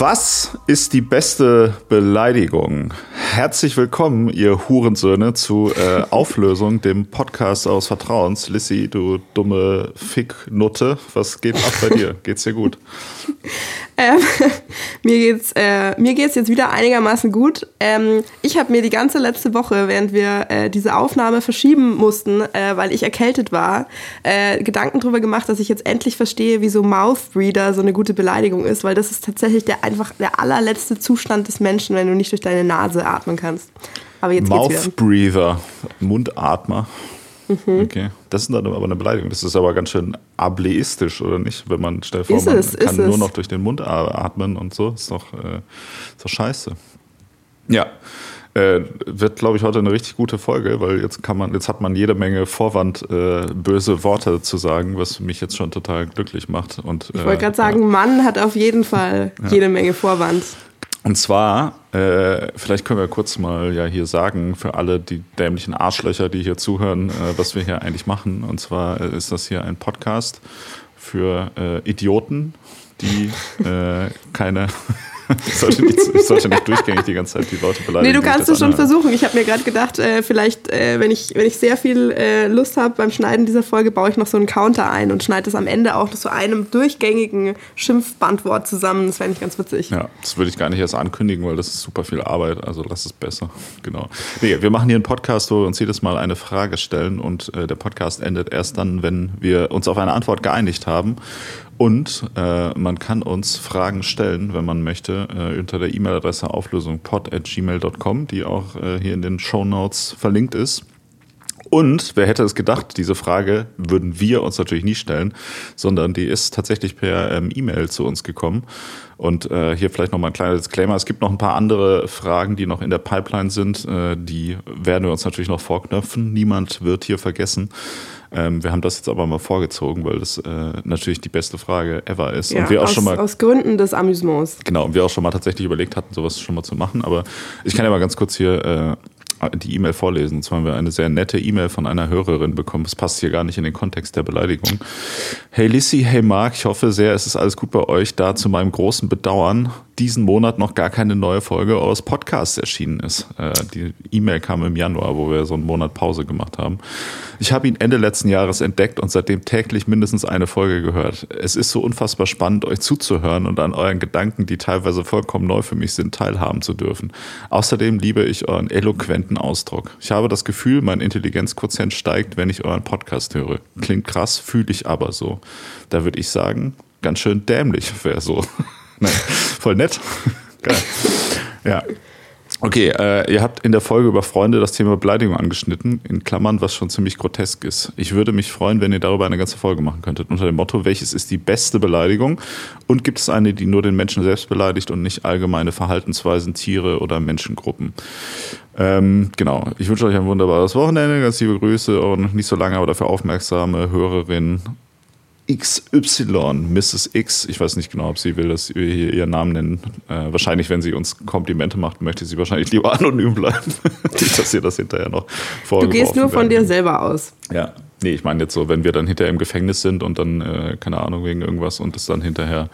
Was ist die beste Beleidigung? Herzlich willkommen, ihr Hurensöhne, zu äh, Auflösung, dem Podcast aus Vertrauens. Lissy, du dumme Ficknutte, was geht ab bei dir? Geht's dir gut? Ähm, mir geht's äh, mir geht's jetzt wieder einigermaßen gut. Ähm, ich habe mir die ganze letzte Woche, während wir äh, diese Aufnahme verschieben mussten, äh, weil ich erkältet war, äh, Gedanken darüber gemacht, dass ich jetzt endlich verstehe, wieso Mouth Breather so eine gute Beleidigung ist, weil das ist tatsächlich der einfach der allerletzte Zustand des Menschen, wenn du nicht durch deine Nase atmen kannst. Aber jetzt Mouth geht's wieder. Breather, Mundatmer. Mhm. Okay. Das ist dann aber eine Beleidigung. Das ist aber ganz schön ableistisch, oder nicht? Wenn man, stell vor, ist man es, kann nur es. noch durch den Mund atmen und so. Ist doch, äh, ist doch scheiße. Ja. Äh, wird, glaube ich, heute eine richtig gute Folge, weil jetzt kann man, jetzt hat man jede Menge Vorwand, äh, böse Worte zu sagen, was mich jetzt schon total glücklich macht. Und, ich wollte gerade äh, sagen, ja. Mann hat auf jeden Fall ja. jede Menge Vorwand. Und zwar, äh, vielleicht können wir kurz mal ja hier sagen, für alle die dämlichen Arschlöcher, die hier zuhören, äh, was wir hier eigentlich machen. Und zwar äh, ist das hier ein Podcast für äh, Idioten, die äh, keine ich, sollte nicht, ich sollte nicht durchgängig die ganze Zeit die Leute beleidigen. Nee, du kannst es schon versuchen. Ich habe mir gerade gedacht, äh, vielleicht, äh, wenn, ich, wenn ich sehr viel äh, Lust habe beim Schneiden dieser Folge, baue ich noch so einen Counter ein und schneide es am Ende auch zu einem durchgängigen Schimpfbandwort zusammen. Das fände ich ganz witzig. Ja, das würde ich gar nicht erst ankündigen, weil das ist super viel Arbeit. Also lass es besser. Genau. Nee, wir machen hier einen Podcast, wo wir uns jedes Mal eine Frage stellen und äh, der Podcast endet erst dann, wenn wir uns auf eine Antwort geeinigt haben. Und äh, man kann uns Fragen stellen, wenn man möchte, äh, unter der E-Mail-Adresse auflösungpod.gmail.com, die auch äh, hier in den Show Notes verlinkt ist. Und wer hätte es gedacht, diese Frage würden wir uns natürlich nie stellen, sondern die ist tatsächlich per ähm, E-Mail zu uns gekommen. Und äh, hier vielleicht nochmal ein kleiner Disclaimer. Es gibt noch ein paar andere Fragen, die noch in der Pipeline sind. Äh, die werden wir uns natürlich noch vorknöpfen. Niemand wird hier vergessen. Ähm, wir haben das jetzt aber mal vorgezogen, weil das äh, natürlich die beste Frage ever ist. Ja, und wir auch aus, schon mal, aus Gründen des Amüsements. Genau, und wir auch schon mal tatsächlich überlegt hatten, sowas schon mal zu machen. Aber ich kann ja mal ganz kurz hier äh, die E-Mail vorlesen. Zwar haben wir eine sehr nette E-Mail von einer Hörerin bekommen. Das passt hier gar nicht in den Kontext der Beleidigung. Hey Lissy, hey Mark, ich hoffe sehr, es ist alles gut bei euch. Da zu meinem großen Bedauern diesen Monat noch gar keine neue Folge aus Podcasts erschienen ist. Äh, die E-Mail kam im Januar, wo wir so einen Monat Pause gemacht haben. Ich habe ihn Ende letzten Jahres entdeckt und seitdem täglich mindestens eine Folge gehört. Es ist so unfassbar spannend, euch zuzuhören und an euren Gedanken, die teilweise vollkommen neu für mich sind, teilhaben zu dürfen. Außerdem liebe ich euren eloquenten Ausdruck. Ich habe das Gefühl, mein Intelligenzquotient steigt, wenn ich euren Podcast höre. Klingt krass, fühle ich aber so. Da würde ich sagen, ganz schön dämlich wäre so. Nein, voll nett. Geil. Ja. Okay, äh, ihr habt in der Folge über Freunde das Thema Beleidigung angeschnitten, in Klammern, was schon ziemlich grotesk ist. Ich würde mich freuen, wenn ihr darüber eine ganze Folge machen könntet, unter dem Motto, welches ist die beste Beleidigung und gibt es eine, die nur den Menschen selbst beleidigt und nicht allgemeine Verhaltensweisen, Tiere oder Menschengruppen. Ähm, genau, ich wünsche euch ein wunderbares Wochenende, ganz liebe Grüße und nicht so lange, aber dafür aufmerksame Hörerinnen XY, Mrs. X, ich weiß nicht genau, ob sie will, dass wir hier ihren Namen nennen. Äh, wahrscheinlich, wenn sie uns Komplimente macht, möchte sie wahrscheinlich lieber anonym bleiben. dass ihr das hinterher noch Du gehst nur von dir selber aus. Ja, nee, ich meine jetzt so, wenn wir dann hinterher im Gefängnis sind und dann, äh, keine Ahnung, wegen irgendwas und es dann hinterher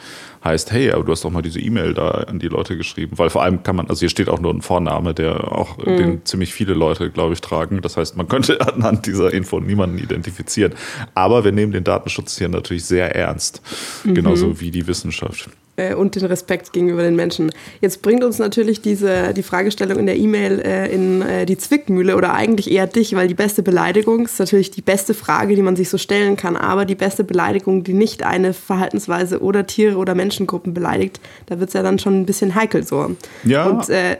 heißt, hey, aber du hast doch mal diese E-Mail da an die Leute geschrieben. Weil vor allem kann man, also hier steht auch nur ein Vorname, der auch, mhm. den ziemlich viele Leute, glaube ich, tragen. Das heißt, man könnte anhand dieser Info niemanden identifizieren. Aber wir nehmen den Datenschutz hier natürlich sehr ernst. Mhm. Genauso wie die Wissenschaft. Äh, und den Respekt gegenüber den Menschen. Jetzt bringt uns natürlich diese, die Fragestellung in der E-Mail äh, in äh, die Zwickmühle oder eigentlich eher dich, weil die beste Beleidigung ist natürlich die beste Frage, die man sich so stellen kann, aber die beste Beleidigung, die nicht eine Verhaltensweise oder Tiere oder Menschengruppen beleidigt, da wird es ja dann schon ein bisschen heikel so. Ja. Und äh,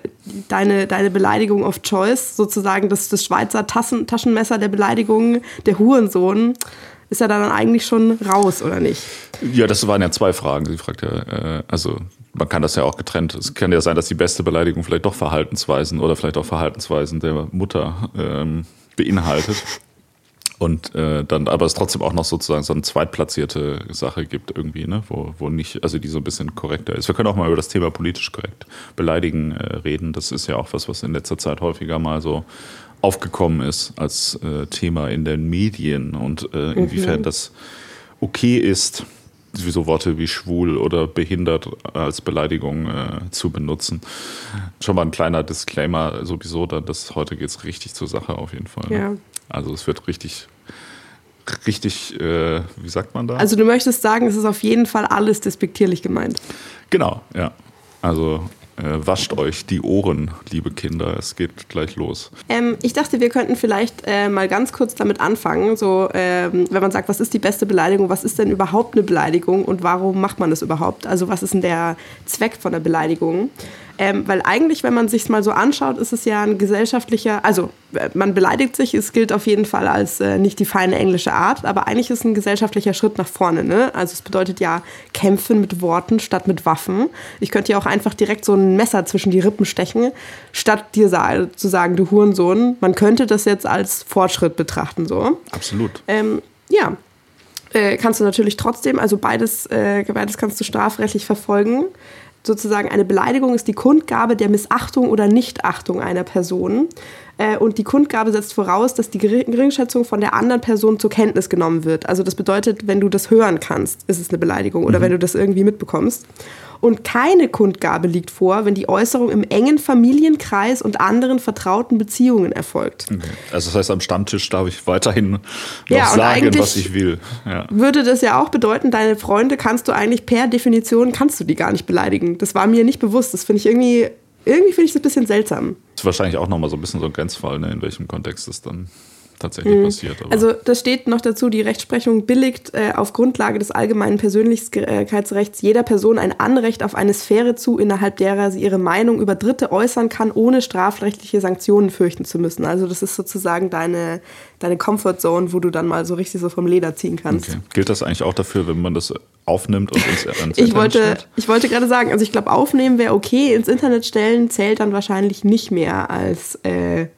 deine, deine Beleidigung of Choice, sozusagen das, das Schweizer Tassen, Taschenmesser der Beleidigung, der Hurensohn, ist er dann eigentlich schon raus, oder nicht? Ja, das waren ja zwei Fragen. Sie fragt ja, äh, also man kann das ja auch getrennt. Es kann ja sein, dass die beste Beleidigung vielleicht doch Verhaltensweisen oder vielleicht auch Verhaltensweisen der Mutter ähm, beinhaltet. Und äh, dann, aber es trotzdem auch noch sozusagen so eine zweitplatzierte Sache gibt irgendwie, ne, wo, wo nicht, also die so ein bisschen korrekter ist. Wir können auch mal über das Thema politisch korrekt beleidigen äh, reden. Das ist ja auch was, was in letzter Zeit häufiger mal so aufgekommen ist als äh, Thema in den Medien und äh, inwiefern mhm. das okay ist, so Worte wie schwul oder behindert als Beleidigung äh, zu benutzen. Schon mal ein kleiner Disclaimer sowieso, dann, dass heute geht es richtig zur Sache auf jeden Fall. Ne? Ja. Also es wird richtig, richtig, äh, wie sagt man da? Also du möchtest sagen, es ist auf jeden Fall alles despektierlich gemeint. Genau, ja. Also äh, wascht euch die Ohren, liebe Kinder. Es geht gleich los. Ähm, ich dachte, wir könnten vielleicht äh, mal ganz kurz damit anfangen. So, ähm, wenn man sagt, was ist die beste Beleidigung, was ist denn überhaupt eine Beleidigung und warum macht man das überhaupt? Also, was ist denn der Zweck von der Beleidigung? Ähm, weil eigentlich, wenn man sich mal so anschaut, ist es ja ein gesellschaftlicher, also äh, man beleidigt sich, es gilt auf jeden Fall als äh, nicht die feine englische Art, aber eigentlich ist es ein gesellschaftlicher Schritt nach vorne. Ne? Also es bedeutet ja kämpfen mit Worten statt mit Waffen. Ich könnte ja auch einfach direkt so ein Messer zwischen die Rippen stechen, statt dir zu sagen, du Hurensohn. Man könnte das jetzt als Fortschritt betrachten. So. Absolut. Ähm, ja, äh, kannst du natürlich trotzdem, also beides, äh, beides kannst du strafrechtlich verfolgen sozusagen eine Beleidigung ist die Kundgabe der Missachtung oder Nichtachtung einer Person. Äh, und die Kundgabe setzt voraus, dass die Geringschätzung von der anderen Person zur Kenntnis genommen wird. Also das bedeutet, wenn du das hören kannst, ist es eine Beleidigung oder mhm. wenn du das irgendwie mitbekommst. Und keine Kundgabe liegt vor, wenn die Äußerung im engen Familienkreis und anderen vertrauten Beziehungen erfolgt. Okay. Also das heißt, am Stammtisch darf ich weiterhin noch ja, sagen, was ich will. Ja. Würde das ja auch bedeuten, deine Freunde kannst du eigentlich per Definition, kannst du die gar nicht beleidigen. Das war mir nicht bewusst. Das finde ich irgendwie, irgendwie finde ich das ein bisschen seltsam. Das ist wahrscheinlich auch nochmal so ein bisschen so ein Grenzfall, ne, in welchem Kontext es dann tatsächlich mhm. passiert. also das steht noch dazu, die Rechtsprechung billigt äh, auf Grundlage des allgemeinen Persönlichkeitsrechts jeder Person ein Anrecht auf eine Sphäre zu, innerhalb derer sie ihre Meinung über Dritte äußern kann, ohne strafrechtliche Sanktionen fürchten zu müssen. Also das ist sozusagen deine, deine Comfortzone, wo du dann mal so richtig so vom Leder ziehen kannst. Okay. Gilt das eigentlich auch dafür, wenn man das aufnimmt und ins, ins ich wollte, Ich wollte gerade sagen, also ich glaube, aufnehmen wäre okay, ins Internet stellen zählt dann wahrscheinlich nicht mehr als... Äh,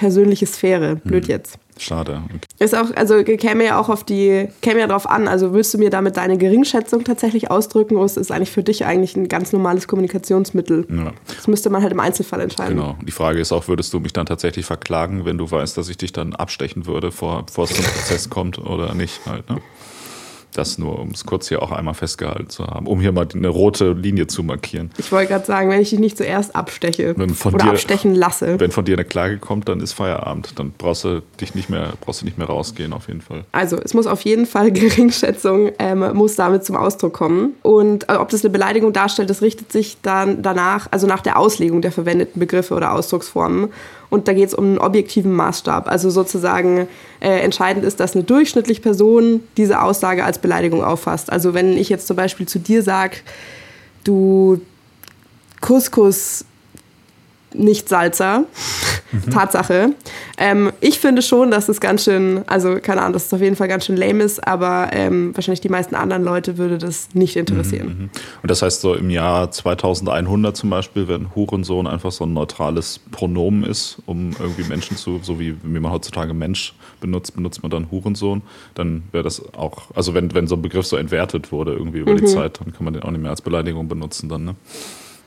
persönliche Sphäre. Blöd hm. jetzt. Schade. Okay. Ist auch, also käme ja auch auf die, käme ja drauf an. Also willst du mir damit deine Geringschätzung tatsächlich ausdrücken oder ist es eigentlich für dich eigentlich ein ganz normales Kommunikationsmittel? Ja. Das müsste man halt im Einzelfall entscheiden. Genau. Die Frage ist auch, würdest du mich dann tatsächlich verklagen, wenn du weißt, dass ich dich dann abstechen würde, vor, bevor es zum Prozess kommt oder nicht halt, ne? Das nur, um es kurz hier auch einmal festgehalten zu haben, um hier mal eine rote Linie zu markieren. Ich wollte gerade sagen, wenn ich dich nicht zuerst absteche oder dir, abstechen lasse. Wenn von dir eine Klage kommt, dann ist Feierabend. Dann brauchst du dich nicht mehr, brauchst du nicht mehr rausgehen, auf jeden Fall. Also es muss auf jeden Fall Geringschätzung ähm, muss damit zum Ausdruck kommen. Und äh, ob das eine Beleidigung darstellt, das richtet sich dann danach, also nach der Auslegung der verwendeten Begriffe oder Ausdrucksformen. Und da geht es um einen objektiven Maßstab. Also sozusagen äh, entscheidend ist, dass eine durchschnittliche Person diese Aussage als Beleidigung auffasst. Also wenn ich jetzt zum Beispiel zu dir sage, du Couscous nicht Salzer. Mhm. Tatsache. Ähm, ich finde schon, dass es ganz schön, also keine Ahnung, dass es auf jeden Fall ganz schön lame ist, aber ähm, wahrscheinlich die meisten anderen Leute würde das nicht interessieren. Mhm, mhm. Und das heißt so im Jahr 2100 zum Beispiel, wenn Hurensohn einfach so ein neutrales Pronomen ist, um irgendwie Menschen zu, so wie, wie man heutzutage Mensch benutzt, benutzt man dann Hurensohn, dann wäre das auch, also wenn, wenn so ein Begriff so entwertet wurde irgendwie über mhm. die Zeit, dann kann man den auch nicht mehr als Beleidigung benutzen dann, ne?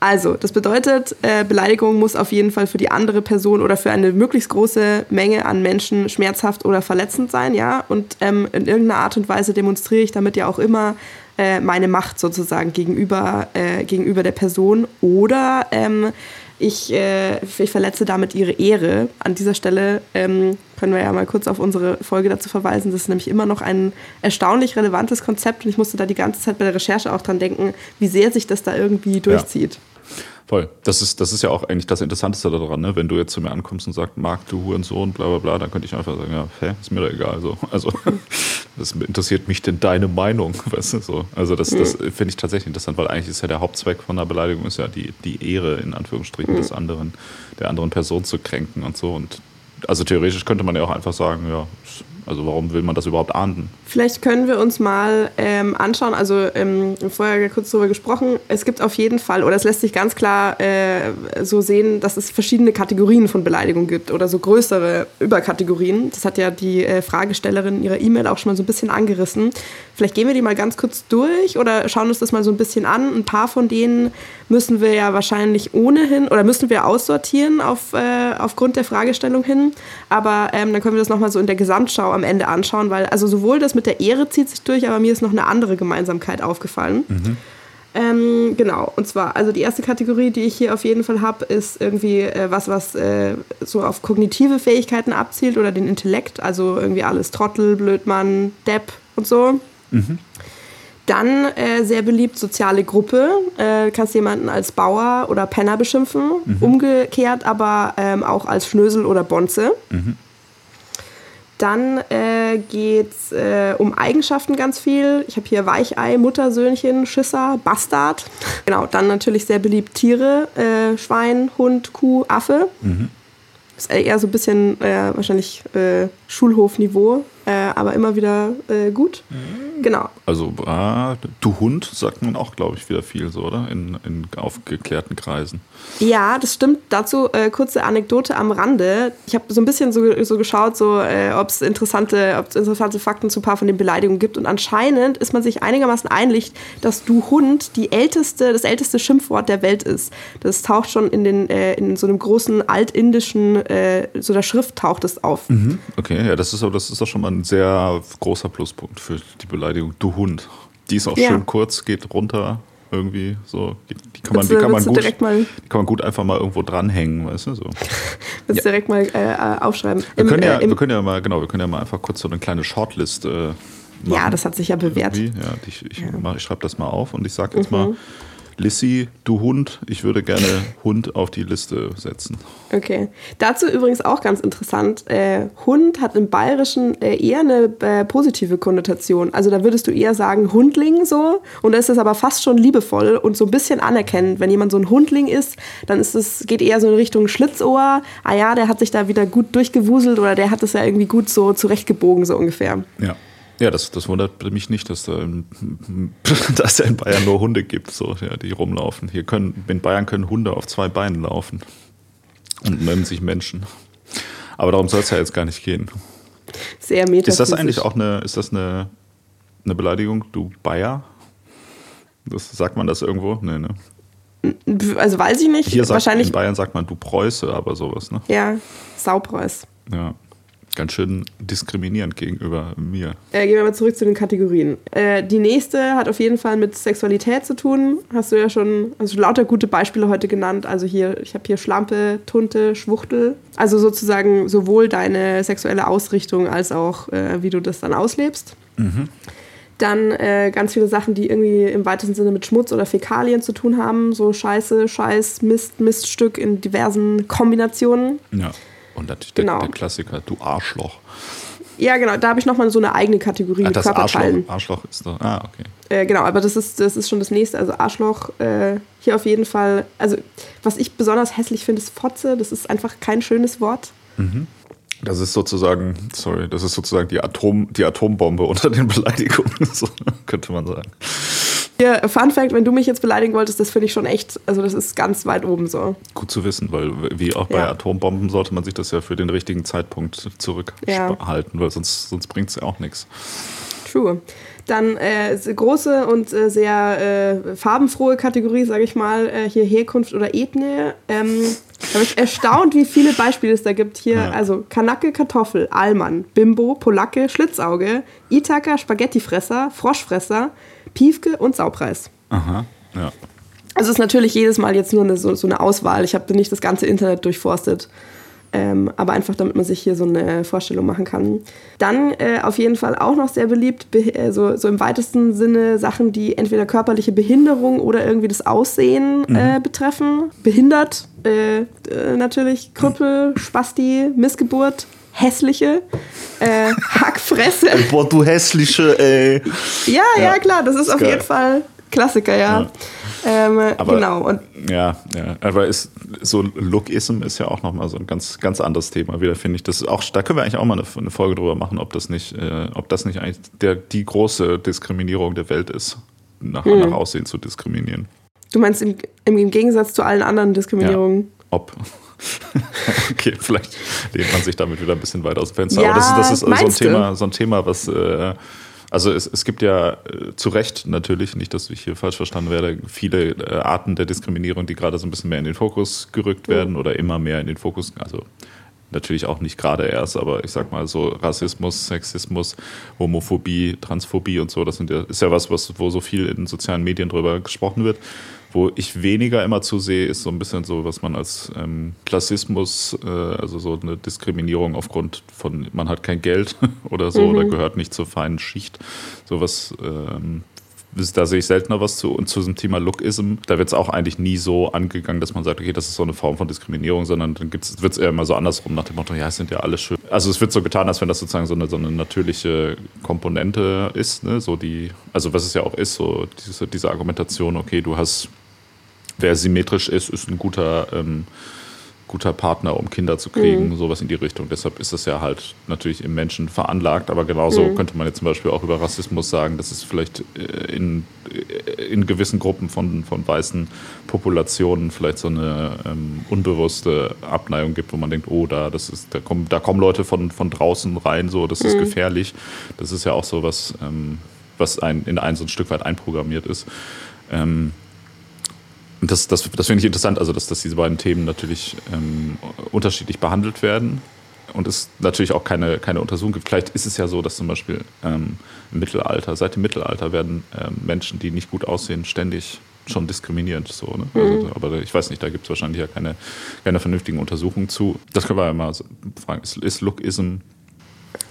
Also, das bedeutet, äh, Beleidigung muss auf jeden Fall für die andere Person oder für eine möglichst große Menge an Menschen schmerzhaft oder verletzend sein, ja. Und ähm, in irgendeiner Art und Weise demonstriere ich damit ja auch immer äh, meine Macht sozusagen gegenüber, äh, gegenüber der Person. Oder ähm, ich, äh, ich verletze damit ihre Ehre. An dieser Stelle ähm, können wir ja mal kurz auf unsere Folge dazu verweisen. Das ist nämlich immer noch ein erstaunlich relevantes Konzept und ich musste da die ganze Zeit bei der Recherche auch dran denken, wie sehr sich das da irgendwie durchzieht. Ja. Voll. Das ist, das ist ja auch eigentlich das Interessanteste daran, ne? Wenn du jetzt zu mir ankommst und sagst, Marc, du Hurensohn, bla bla bla, dann könnte ich einfach sagen, ja, hä, ist mir doch egal. So. Also, das interessiert mich denn deine Meinung, weißt du? So. Also das, das mhm. finde ich tatsächlich interessant, weil eigentlich ist ja der Hauptzweck von einer Beleidigung ist ja die, die Ehre, in Anführungsstrichen, mhm. des anderen, der anderen Person zu kränken und so. Und also theoretisch könnte man ja auch einfach sagen, ja, Also warum will man das überhaupt ahnden? Vielleicht können wir uns mal ähm, anschauen, also ähm, vorher kurz darüber gesprochen, es gibt auf jeden Fall, oder es lässt sich ganz klar äh, so sehen, dass es verschiedene Kategorien von Beleidigung gibt oder so größere Überkategorien. Das hat ja die äh, Fragestellerin in ihrer E-Mail auch schon mal so ein bisschen angerissen. Vielleicht gehen wir die mal ganz kurz durch oder schauen uns das mal so ein bisschen an. Ein paar von denen müssen wir ja wahrscheinlich ohnehin oder müssen wir aussortieren auf, äh, aufgrund der Fragestellung hin. Aber ähm, dann können wir das nochmal so in der Gesamtschau am Ende anschauen, weil also sowohl das mit der Ehre zieht sich durch, aber mir ist noch eine andere Gemeinsamkeit aufgefallen. Mhm. Ähm, genau, und zwar, also die erste Kategorie, die ich hier auf jeden Fall habe, ist irgendwie äh, was, was äh, so auf kognitive Fähigkeiten abzielt oder den Intellekt, also irgendwie alles Trottel, Blödmann, Depp und so. Mhm. Dann äh, sehr beliebt soziale Gruppe. Äh, kannst jemanden als Bauer oder Penner beschimpfen. Mhm. Umgekehrt aber ähm, auch als Schnösel oder Bonze. Mhm. Dann äh, geht es äh, um Eigenschaften ganz viel. Ich habe hier Weichei, Muttersöhnchen, Schisser, Bastard. genau, dann natürlich sehr beliebt Tiere. Äh, Schwein, Hund, Kuh, Affe. Mhm. Ist eher so ein bisschen äh, wahrscheinlich äh, Schulhofniveau, äh, aber immer wieder äh, gut. Mhm. Genau. Also, ah, du Hund sagt man auch, glaube ich, wieder viel so, oder? In, in aufgeklärten Kreisen. Ja, das stimmt. Dazu äh, kurze Anekdote am Rande. Ich habe so ein bisschen so, so geschaut, so, äh, ob es interessante, interessante Fakten zu ein paar von den Beleidigungen gibt. Und anscheinend ist man sich einigermaßen einig, dass du Hund die älteste, das älteste Schimpfwort der Welt ist. Das taucht schon in, den, äh, in so einem großen altindischen, äh, so der Schrift taucht es auf. Mhm. Okay, ja, das ist, das ist doch schon mal ein sehr großer Pluspunkt für die Beleidigung. Du Hund. Die ist auch ja. schön kurz, geht runter irgendwie so. Die kann man, die kann man, gut, die kann man gut einfach mal irgendwo dranhängen, weißt du? So. Willst ja. direkt mal äh, aufschreiben. Wir, Im, können ja, äh, wir können ja mal, genau, wir können ja mal einfach kurz so eine kleine Shortlist äh, machen. Ja, das hat sich ja bewährt. Ja, ich, ich, ja. ich schreibe das mal auf und ich sage jetzt mhm. mal Lissy, du Hund, ich würde gerne Hund auf die Liste setzen. Okay. Dazu übrigens auch ganz interessant. Äh, Hund hat im Bayerischen äh, eher eine äh, positive Konnotation. Also da würdest du eher sagen Hundling so. Und da ist es aber fast schon liebevoll und so ein bisschen anerkennend. Wenn jemand so ein Hundling ist, dann ist es, geht eher so in Richtung Schlitzohr. Ah ja, der hat sich da wieder gut durchgewuselt oder der hat es ja irgendwie gut so zurechtgebogen, so ungefähr. Ja. Ja, das, das wundert mich nicht, dass, da in, dass da in Bayern nur Hunde gibt, so, ja, die rumlaufen. Hier können, in Bayern können Hunde auf zwei Beinen laufen und nennen sich Menschen. Aber darum soll es ja jetzt gar nicht gehen. Sehr. Ist das eigentlich auch eine, ist das eine, eine Beleidigung, du Bayer? Das, sagt man das irgendwo? Nee, ne? Also weiß ich nicht. Hier sagt, Wahrscheinlich in Bayern sagt man du Preuße, aber sowas, ne? Ja, Saupreuß. Ja ganz schön diskriminierend gegenüber mir. Äh, gehen wir mal zurück zu den Kategorien. Äh, die nächste hat auf jeden Fall mit Sexualität zu tun. Hast du ja schon also lauter gute Beispiele heute genannt. Also hier, ich habe hier Schlampe, Tunte, Schwuchtel. Also sozusagen sowohl deine sexuelle Ausrichtung als auch äh, wie du das dann auslebst. Mhm. Dann äh, ganz viele Sachen, die irgendwie im weitesten Sinne mit Schmutz oder Fäkalien zu tun haben. So Scheiße, Scheiß, Mist, Miststück in diversen Kombinationen. Ja. Und natürlich genau. der, der, Klassiker, du Arschloch. Ja, genau, da habe ich nochmal so eine eigene Kategorie ah, mit Körperteilen. Arschloch, Arschloch ist doch, ah, okay. Äh, genau, aber das ist, das ist schon das nächste. Also Arschloch, äh, hier auf jeden Fall. Also, was ich besonders hässlich finde, ist Fotze. Das ist einfach kein schönes Wort. Mhm. Das ist sozusagen, sorry, das ist sozusagen die, Atom, die Atombombe unter den Beleidigungen, so könnte man sagen. Ja, Fun Fact, wenn du mich jetzt beleidigen wolltest, das finde ich schon echt, also das ist ganz weit oben so. Gut zu wissen, weil wie auch bei ja. Atombomben sollte man sich das ja für den richtigen Zeitpunkt zurückhalten, ja. weil sonst, sonst bringt es ja auch nichts. True. Dann äh, große und äh, sehr äh, farbenfrohe Kategorie, sage ich mal, äh, hier Herkunft oder Ethnie. Ähm, da bin ich erstaunt, wie viele Beispiele es da gibt. Hier, ja. also Kanake, Kartoffel, Allmann, Bimbo, Polacke, Schlitzauge, Ithaka, Spaghettifresser, Froschfresser, Piefke und Saupreis. Aha, ja. Also es ist natürlich jedes Mal jetzt nur eine, so, so eine Auswahl. Ich habe nicht das ganze Internet durchforstet. Ähm, aber einfach, damit man sich hier so eine Vorstellung machen kann. Dann äh, auf jeden Fall auch noch sehr beliebt, äh, so, so, im weitesten Sinne Sachen, die entweder körperliche Behinderung oder irgendwie das Aussehen äh, mhm. betreffen. Behindert, äh, äh, natürlich, Krüppel, Spasti, Missgeburt, hässliche, äh, Hackfresse. Boah, du hässliche, ey. Ja, ja, ja klar, das ist, ist auf geil. jeden Fall Klassiker, ja. ja. Ähm, aber, genau. Und ja, ja, aber ist, so Lookism ist ja auch nochmal so ein ganz, ganz anderes Thema wieder, finde ich. Das auch, da können wir eigentlich auch mal eine, eine Folge drüber machen, ob das nicht, äh, ob das nicht eigentlich der, die große Diskriminierung der Welt ist, nach, hm. nach Aussehen zu diskriminieren. Du meinst im, im Gegensatz zu allen anderen Diskriminierungen? Ja, ob. okay, vielleicht lehnt man sich damit wieder ein bisschen weit aus dem Fenster. Ja, Aber das, das ist so ein, Thema, so ein Thema, was. Äh, also es, es gibt ja äh, zu Recht natürlich, nicht, dass ich hier falsch verstanden werde, viele äh, Arten der Diskriminierung, die gerade so ein bisschen mehr in den Fokus gerückt werden oder immer mehr in den Fokus, also natürlich auch nicht gerade erst, aber ich sag mal so Rassismus, Sexismus, Homophobie, Transphobie und so, das sind ja, ist ja was, was, wo so viel in sozialen Medien drüber gesprochen wird. Wo ich weniger immer zu sehe, ist so ein bisschen so, was man als ähm, Klassismus, äh, also so eine Diskriminierung aufgrund von, man hat kein Geld oder so, mhm. oder gehört nicht zur feinen Schicht. Sowas ähm, da sehe ich seltener was zu. Und zu diesem Thema Lookism, da wird es auch eigentlich nie so angegangen, dass man sagt, okay, das ist so eine Form von Diskriminierung, sondern dann wird es eher immer so andersrum nach dem Motto, ja, es sind ja alle schön. Also es wird so getan, als wenn das sozusagen so eine, so eine natürliche Komponente ist, ne? so die, also was es ja auch ist, so diese, diese Argumentation, okay, du hast wer symmetrisch ist, ist ein guter, ähm, guter Partner, um Kinder zu kriegen, mhm. sowas in die Richtung. Deshalb ist das ja halt natürlich im Menschen veranlagt, aber genauso mhm. könnte man jetzt zum Beispiel auch über Rassismus sagen, dass es vielleicht äh, in, äh, in gewissen Gruppen von, von weißen Populationen vielleicht so eine ähm, unbewusste Abneigung gibt, wo man denkt, oh, da, das ist, da, kommen, da kommen Leute von, von draußen rein, so, das ist mhm. gefährlich. Das ist ja auch so was, ähm, was ein, in ein so ein Stück weit einprogrammiert ist. Ähm, und das, das, das finde ich interessant, also dass, dass diese beiden Themen natürlich ähm, unterschiedlich behandelt werden und es natürlich auch keine, keine Untersuchung gibt. Vielleicht ist es ja so, dass zum Beispiel ähm, im Mittelalter, seit dem Mittelalter werden ähm, Menschen, die nicht gut aussehen, ständig schon diskriminierend. So, ne? Mhm. also, aber ich weiß nicht, da gibt es wahrscheinlich ja keine, keine vernünftigen Untersuchungen zu. Das können wir ja mal fragen. Ist, ist Lookism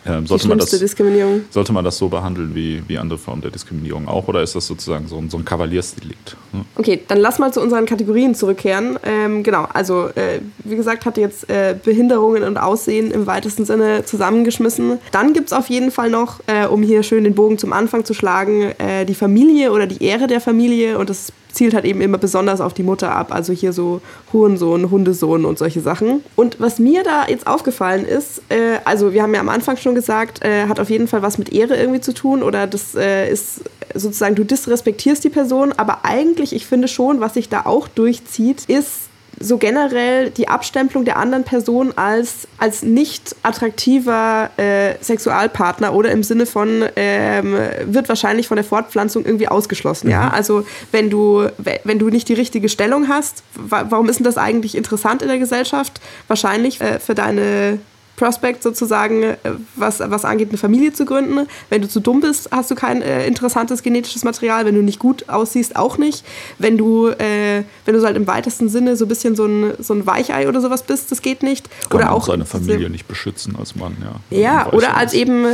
ähm, sollte, man das, sollte man das so behandeln wie, wie andere Formen der Diskriminierung auch oder ist das sozusagen so ein, so ein Kavaliersdelikt? Hm? Okay, dann lass mal zu unseren Kategorien zurückkehren. Ähm, genau, also äh, wie gesagt, hatte jetzt äh, Behinderungen und Aussehen im weitesten Sinne zusammengeschmissen. Dann gibt es auf jeden Fall noch, äh, um hier schön den Bogen zum Anfang zu schlagen, äh, die Familie oder die Ehre der Familie und das zielt halt eben immer besonders auf die Mutter ab. Also hier so Hurensohn, Hundesohn und solche Sachen. Und was mir da jetzt aufgefallen ist, äh, also wir haben ja am Anfang schon gesagt, äh, hat auf jeden Fall was mit Ehre irgendwie zu tun oder das äh, ist sozusagen, du disrespektierst die Person, aber eigentlich, ich finde schon, was sich da auch durchzieht, ist so generell die Abstempelung der anderen Person als, als nicht attraktiver äh, Sexualpartner oder im Sinne von ähm, wird wahrscheinlich von der Fortpflanzung irgendwie ausgeschlossen. Mhm. Ja? Also wenn du, wenn du nicht die richtige Stellung hast, warum ist denn das eigentlich interessant in der Gesellschaft? Wahrscheinlich äh, für deine Prospect sozusagen, äh, was, was angeht, eine Familie zu gründen. Wenn du zu dumm bist, hast du kein äh, interessantes genetisches Material. Wenn du nicht gut aussiehst, auch nicht. Wenn du, äh, wenn du so halt im weitesten Sinne so ein bisschen so ein, so ein Weichei oder sowas bist, das geht nicht. Kann oder man auch seine Familie nicht beschützen als Mann, ja. Ja, oder als eben,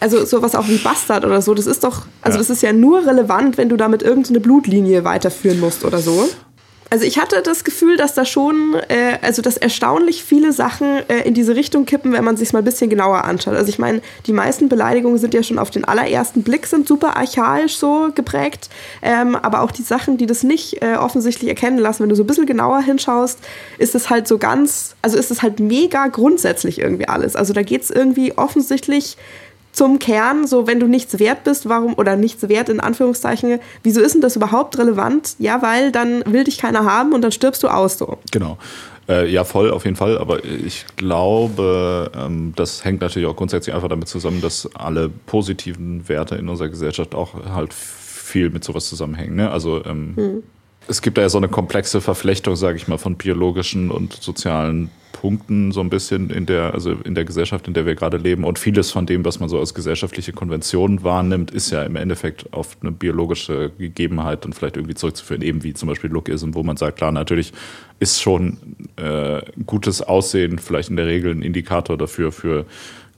also sowas auch wie Bastard oder so. Das ist doch, also ja. das ist ja nur relevant, wenn du damit irgendeine Blutlinie weiterführen musst oder so. Also ich hatte das Gefühl, dass da schon, äh, also dass erstaunlich viele Sachen äh, in diese Richtung kippen, wenn man sich mal ein bisschen genauer anschaut. Also ich meine, die meisten Beleidigungen sind ja schon auf den allerersten Blick sind super archaisch so geprägt, ähm, aber auch die Sachen, die das nicht äh, offensichtlich erkennen lassen, wenn du so ein bisschen genauer hinschaust, ist es halt so ganz, also ist es halt mega grundsätzlich irgendwie alles. Also da geht es irgendwie offensichtlich zum Kern, so wenn du nichts wert bist, warum oder nichts wert in Anführungszeichen, wieso ist denn das überhaupt relevant? Ja, weil dann will dich keiner haben und dann stirbst du aus so. Genau. Äh, ja, voll, auf jeden Fall. Aber ich glaube, ähm, das hängt natürlich auch grundsätzlich einfach damit zusammen, dass alle positiven Werte in unserer Gesellschaft auch halt viel mit sowas zusammenhängen. Ne? Also ähm, hm es gibt da ja so eine komplexe Verflechtung, sage ich mal, von biologischen und sozialen Punkten so ein bisschen in der, also in der Gesellschaft, in der wir gerade leben. Und vieles von dem, was man so als gesellschaftliche Konvention wahrnimmt, ist ja im Endeffekt auf eine biologische Gegebenheit dann vielleicht irgendwie zurückzuführen, eben wie zum Beispiel Lookism, wo man sagt, klar, natürlich ist schon äh, gutes Aussehen vielleicht in der Regel ein Indikator dafür, für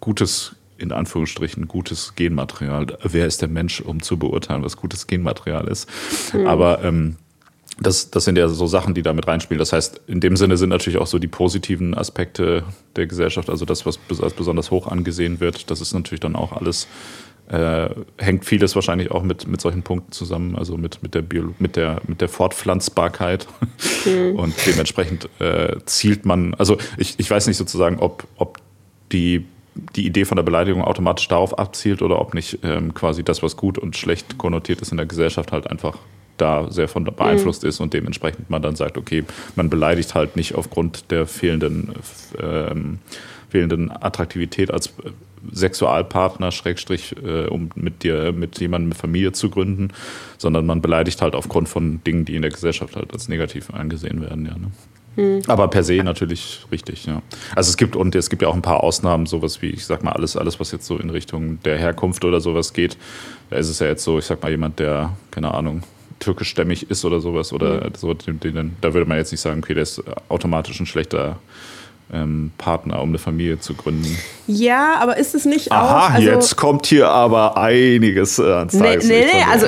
gutes in Anführungsstrichen gutes Genmaterial. Wer ist der Mensch, um zu beurteilen, was gutes Genmaterial ist? Mhm. Aber ähm, das, das sind ja so Sachen, die da mit reinspielen. Das heißt, in dem Sinne sind natürlich auch so die positiven Aspekte der Gesellschaft, also das, was als besonders hoch angesehen wird, das ist natürlich dann auch alles äh, hängt vieles wahrscheinlich auch mit, mit solchen Punkten zusammen, also mit, mit, der, Bio, mit, der, mit der Fortpflanzbarkeit. Mhm. Und dementsprechend äh, zielt man, also ich, ich weiß nicht sozusagen, ob, ob die, die Idee von der Beleidigung automatisch darauf abzielt oder ob nicht ähm, quasi das, was gut und schlecht konnotiert ist in der Gesellschaft, halt einfach da sehr von beeinflusst mhm. ist und dementsprechend man dann sagt, okay, man beleidigt halt nicht aufgrund der fehlenden, ähm, fehlenden Attraktivität als Sexualpartner, Schrägstrich, äh, um mit dir, mit jemandem mit Familie zu gründen, sondern man beleidigt halt aufgrund von Dingen, die in der Gesellschaft halt als negativ angesehen werden, ja. Ne? Hm. Aber per se natürlich richtig, ja. Also es gibt und es gibt ja auch ein paar Ausnahmen, sowas wie, ich sag mal, alles, alles, was jetzt so in Richtung der Herkunft oder sowas geht. Da ist es ja jetzt so, ich sag mal, jemand, der, keine Ahnung, türkischstämmig ist oder sowas, oder mhm. so, den, den, da würde man jetzt nicht sagen, okay, der ist automatisch ein schlechter ähm, Partner, um eine Familie zu gründen. Ja, aber ist es nicht Aha, auch. Also, jetzt kommt hier aber einiges äh, ans Nee, nee, nee, also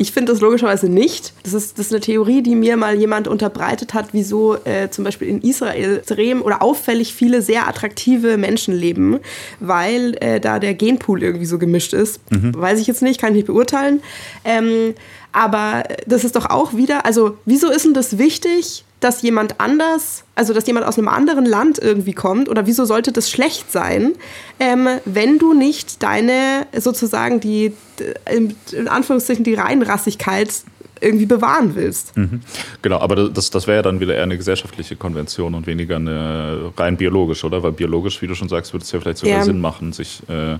ich finde das logischerweise nicht. Das ist, das ist eine Theorie, die mir mal jemand unterbreitet hat, wieso äh, zum Beispiel in Israel extrem oder auffällig viele sehr attraktive Menschen leben, weil äh, da der Genpool irgendwie so gemischt ist. Mhm. Weiß ich jetzt nicht, kann ich nicht beurteilen. Ähm, aber das ist doch auch wieder, also wieso ist denn das wichtig, dass jemand anders, also dass jemand aus einem anderen Land irgendwie kommt oder wieso sollte das schlecht sein, ähm, wenn du nicht deine sozusagen die, in Anführungszeichen, die Reinrassigkeit irgendwie bewahren willst. Mhm. Genau, aber das, das wäre ja dann wieder eher eine gesellschaftliche Konvention und weniger eine rein biologisch, oder? Weil biologisch, wie du schon sagst, würde es ja vielleicht sogar ja. Sinn machen, sich äh,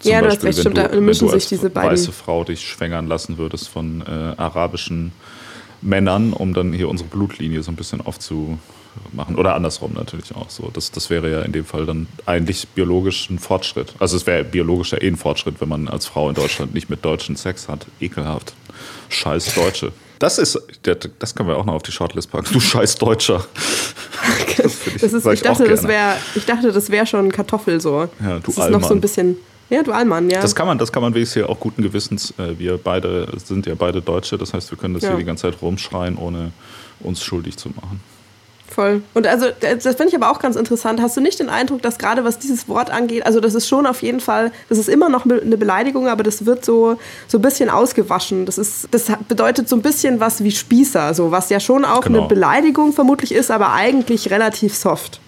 zum ja, Beispiel, recht, wenn, du, wenn du als weiße Frau dich schwängern lassen würdest von äh, arabischen Männern, um dann hier unsere Blutlinie so ein bisschen aufzumachen. Oder andersrum natürlich auch so. Das, das wäre ja in dem Fall dann eigentlich biologisch ein Fortschritt. Also es wäre biologisch ja eh ein Fortschritt, wenn man als Frau in Deutschland nicht mit Deutschen Sex hat. Ekelhaft. Scheiß Deutsche. Das ist, das können wir auch noch auf die Shortlist packen. Du scheiß Deutscher. Das, ich, das ist, ich, dachte, das wär, ich dachte, das wäre schon Kartoffel so. Ja, du das ist noch so ein bisschen. Ja, Dualmann, ja. Das kann man, das kann man wenigstens hier auch guten Gewissens. Äh, wir beide sind ja beide Deutsche, das heißt, wir können das ja. hier die ganze Zeit rumschreien, ohne uns schuldig zu machen. Voll. Und also, das finde ich aber auch ganz interessant. Hast du nicht den Eindruck, dass gerade was dieses Wort angeht, also das ist schon auf jeden Fall, das ist immer noch eine Beleidigung, aber das wird so, so ein bisschen ausgewaschen. Das, ist, das bedeutet so ein bisschen was wie Spießer, so, was ja schon auch genau. eine Beleidigung vermutlich ist, aber eigentlich relativ soft.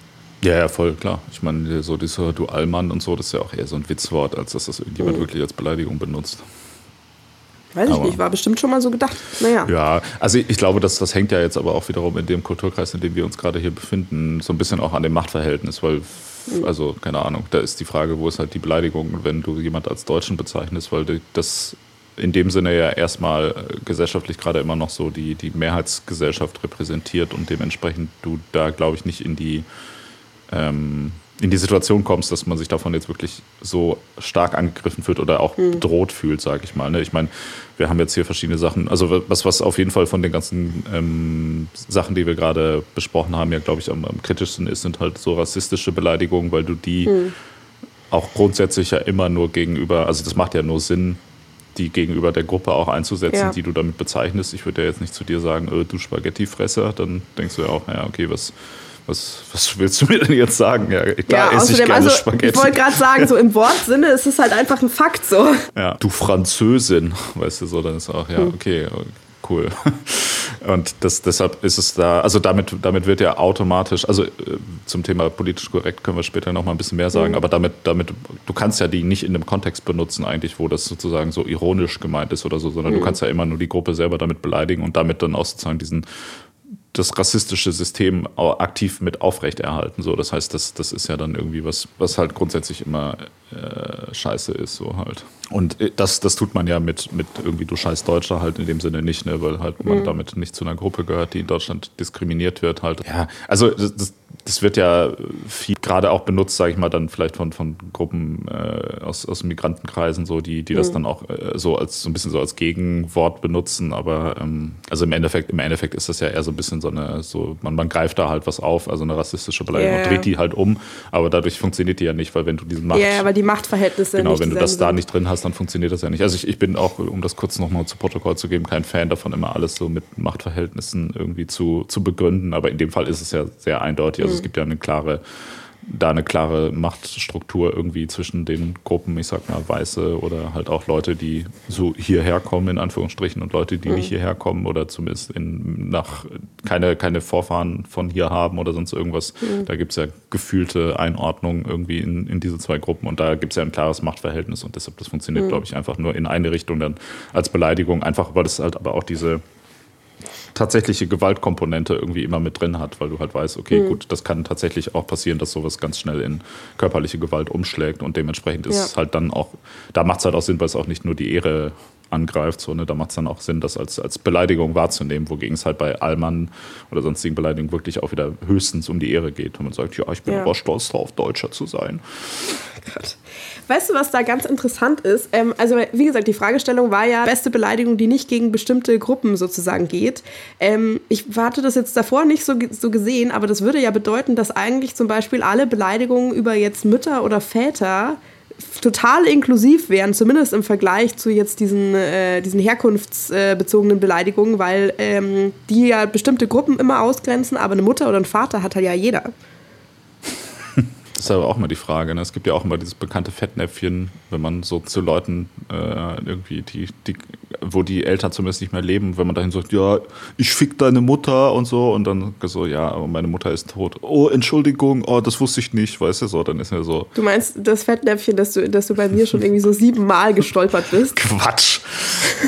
Ja, ja, voll, klar. Ich meine, so dieser Dualmann und so, das ist ja auch eher so ein Witzwort, als dass das irgendjemand mhm. wirklich als Beleidigung benutzt. Weiß ich aber, nicht, war bestimmt schon mal so gedacht. Naja. Ja, also ich, ich glaube, dass das hängt ja jetzt aber auch wiederum in dem Kulturkreis, in dem wir uns gerade hier befinden, so ein bisschen auch an dem Machtverhältnis, weil, mhm. also keine Ahnung, da ist die Frage, wo ist halt die Beleidigung, wenn du jemand als Deutschen bezeichnest, weil das in dem Sinne ja erstmal äh, gesellschaftlich gerade immer noch so die, die Mehrheitsgesellschaft repräsentiert und dementsprechend du da, glaube ich, nicht in die ähm, in die Situation kommst, dass man sich davon jetzt wirklich so stark angegriffen fühlt oder auch mhm. bedroht fühlt, sage ich mal. Ne? Ich meine, wir haben jetzt hier verschiedene Sachen, also was, was auf jeden Fall von den ganzen ähm, Sachen, die wir gerade besprochen haben, ja, glaube ich, am, am, kritischsten ist, sind halt so rassistische Beleidigungen, weil du die mhm. auch grundsätzlich ja immer nur gegenüber, also das macht ja nur Sinn, die gegenüber der Gruppe auch einzusetzen, ja. die du damit bezeichnest. Ich würde ja jetzt nicht zu dir sagen, äh, du Spaghettifresser, dann denkst du ja auch, ja, okay, was was, was willst du mir denn jetzt sagen? Ja, klar, ja, esse ich gerne also, Spaghetti. Ich wollte gerade sagen, so im Wortsinne ist es halt einfach ein Fakt so. Ja, du Französin, weißt du so, dann ist auch, ja, hm. okay, cool. Und das, deshalb ist es da, also damit, damit wird ja automatisch, also äh, zum Thema politisch korrekt können wir später noch mal ein bisschen mehr sagen, mhm. aber damit, damit, du kannst ja die nicht in einem Kontext benutzen eigentlich, wo das sozusagen so ironisch gemeint ist oder so, sondern mhm. du kannst ja immer nur die Gruppe selber damit beleidigen und damit dann auch sozusagen diesen das rassistische System aktiv mit aufrechterhalten. So, das heißt, das, das ist ja dann irgendwie was, was halt grundsätzlich immer äh, scheiße ist, so halt. Und äh, das, das tut man ja mit, mit irgendwie du scheiß Deutscher halt in dem Sinne nicht, ne, weil halt man mhm. damit nicht zu einer Gruppe gehört, die in Deutschland diskriminiert wird halt. Ja, also das, das wird ja viel gerade auch benutzt, sage ich mal, dann vielleicht von, von Gruppen äh, aus, aus Migrantenkreisen, so, die, die das mhm. dann auch äh, so als so ein bisschen so als Gegenwort benutzen. Aber ähm, also im Endeffekt, im Endeffekt ist das ja eher so ein bisschen so eine, so, man, man greift da halt was auf, also eine rassistische Beleidigung yeah. dreht die halt um, aber dadurch funktioniert die ja nicht, weil wenn du diesen Macht. Ja, yeah, weil die Machtverhältnisse. Genau, wenn du das da nicht drin hast, dann funktioniert das ja nicht. Also ich, ich bin auch, um das kurz nochmal zu Protokoll zu geben, kein Fan davon, immer alles so mit Machtverhältnissen irgendwie zu, zu begründen. Aber in dem Fall ist es ja sehr eindeutig. Also mhm. es gibt ja eine klare da eine klare Machtstruktur irgendwie zwischen den Gruppen, ich sag mal Weiße oder halt auch Leute, die so hierher kommen, in Anführungsstrichen, und Leute, die mhm. nicht hierher kommen oder zumindest in, nach keine, keine Vorfahren von hier haben oder sonst irgendwas. Mhm. Da gibt es ja gefühlte Einordnung irgendwie in, in diese zwei Gruppen und da gibt es ja ein klares Machtverhältnis und deshalb das funktioniert, mhm. glaube ich, einfach nur in eine Richtung dann als Beleidigung, einfach weil das halt aber auch diese tatsächliche Gewaltkomponente irgendwie immer mit drin hat, weil du halt weißt, okay, mhm. gut, das kann tatsächlich auch passieren, dass sowas ganz schnell in körperliche Gewalt umschlägt und dementsprechend ist ja. es halt dann auch, da macht es halt auch Sinn, weil es auch nicht nur die Ehre angreift, so, ne, da macht es dann auch Sinn, das als, als Beleidigung wahrzunehmen, wogegen es halt bei Allmann oder sonstigen Beleidigungen wirklich auch wieder höchstens um die Ehre geht, wenn man sagt, ja, ich bin ja. aber stolz darauf, Deutscher zu sein. Gott. Weißt du, was da ganz interessant ist? Ähm, also, wie gesagt, die Fragestellung war ja beste Beleidigung, die nicht gegen bestimmte Gruppen sozusagen geht. Ähm, ich hatte das jetzt davor nicht so, so gesehen, aber das würde ja bedeuten, dass eigentlich zum Beispiel alle Beleidigungen über jetzt Mütter oder Väter total inklusiv wären, zumindest im Vergleich zu jetzt diesen, äh, diesen herkunftsbezogenen Beleidigungen, weil ähm, die ja bestimmte Gruppen immer ausgrenzen, aber eine Mutter oder ein Vater hat halt ja jeder. Das ist aber auch mal die Frage. Ne? Es gibt ja auch immer dieses bekannte Fettnäpfchen, wenn man so zu Leuten äh, irgendwie, die, die, wo die Eltern zumindest nicht mehr leben, wenn man dahin sagt, ja, ich fick deine Mutter und so und dann so, ja, aber meine Mutter ist tot. Oh, Entschuldigung, oh, das wusste ich nicht, weißt du so, dann ist mir so. Du meinst das Fettnäpfchen, dass du, dass du bei mir schon irgendwie so siebenmal gestolpert bist? Quatsch!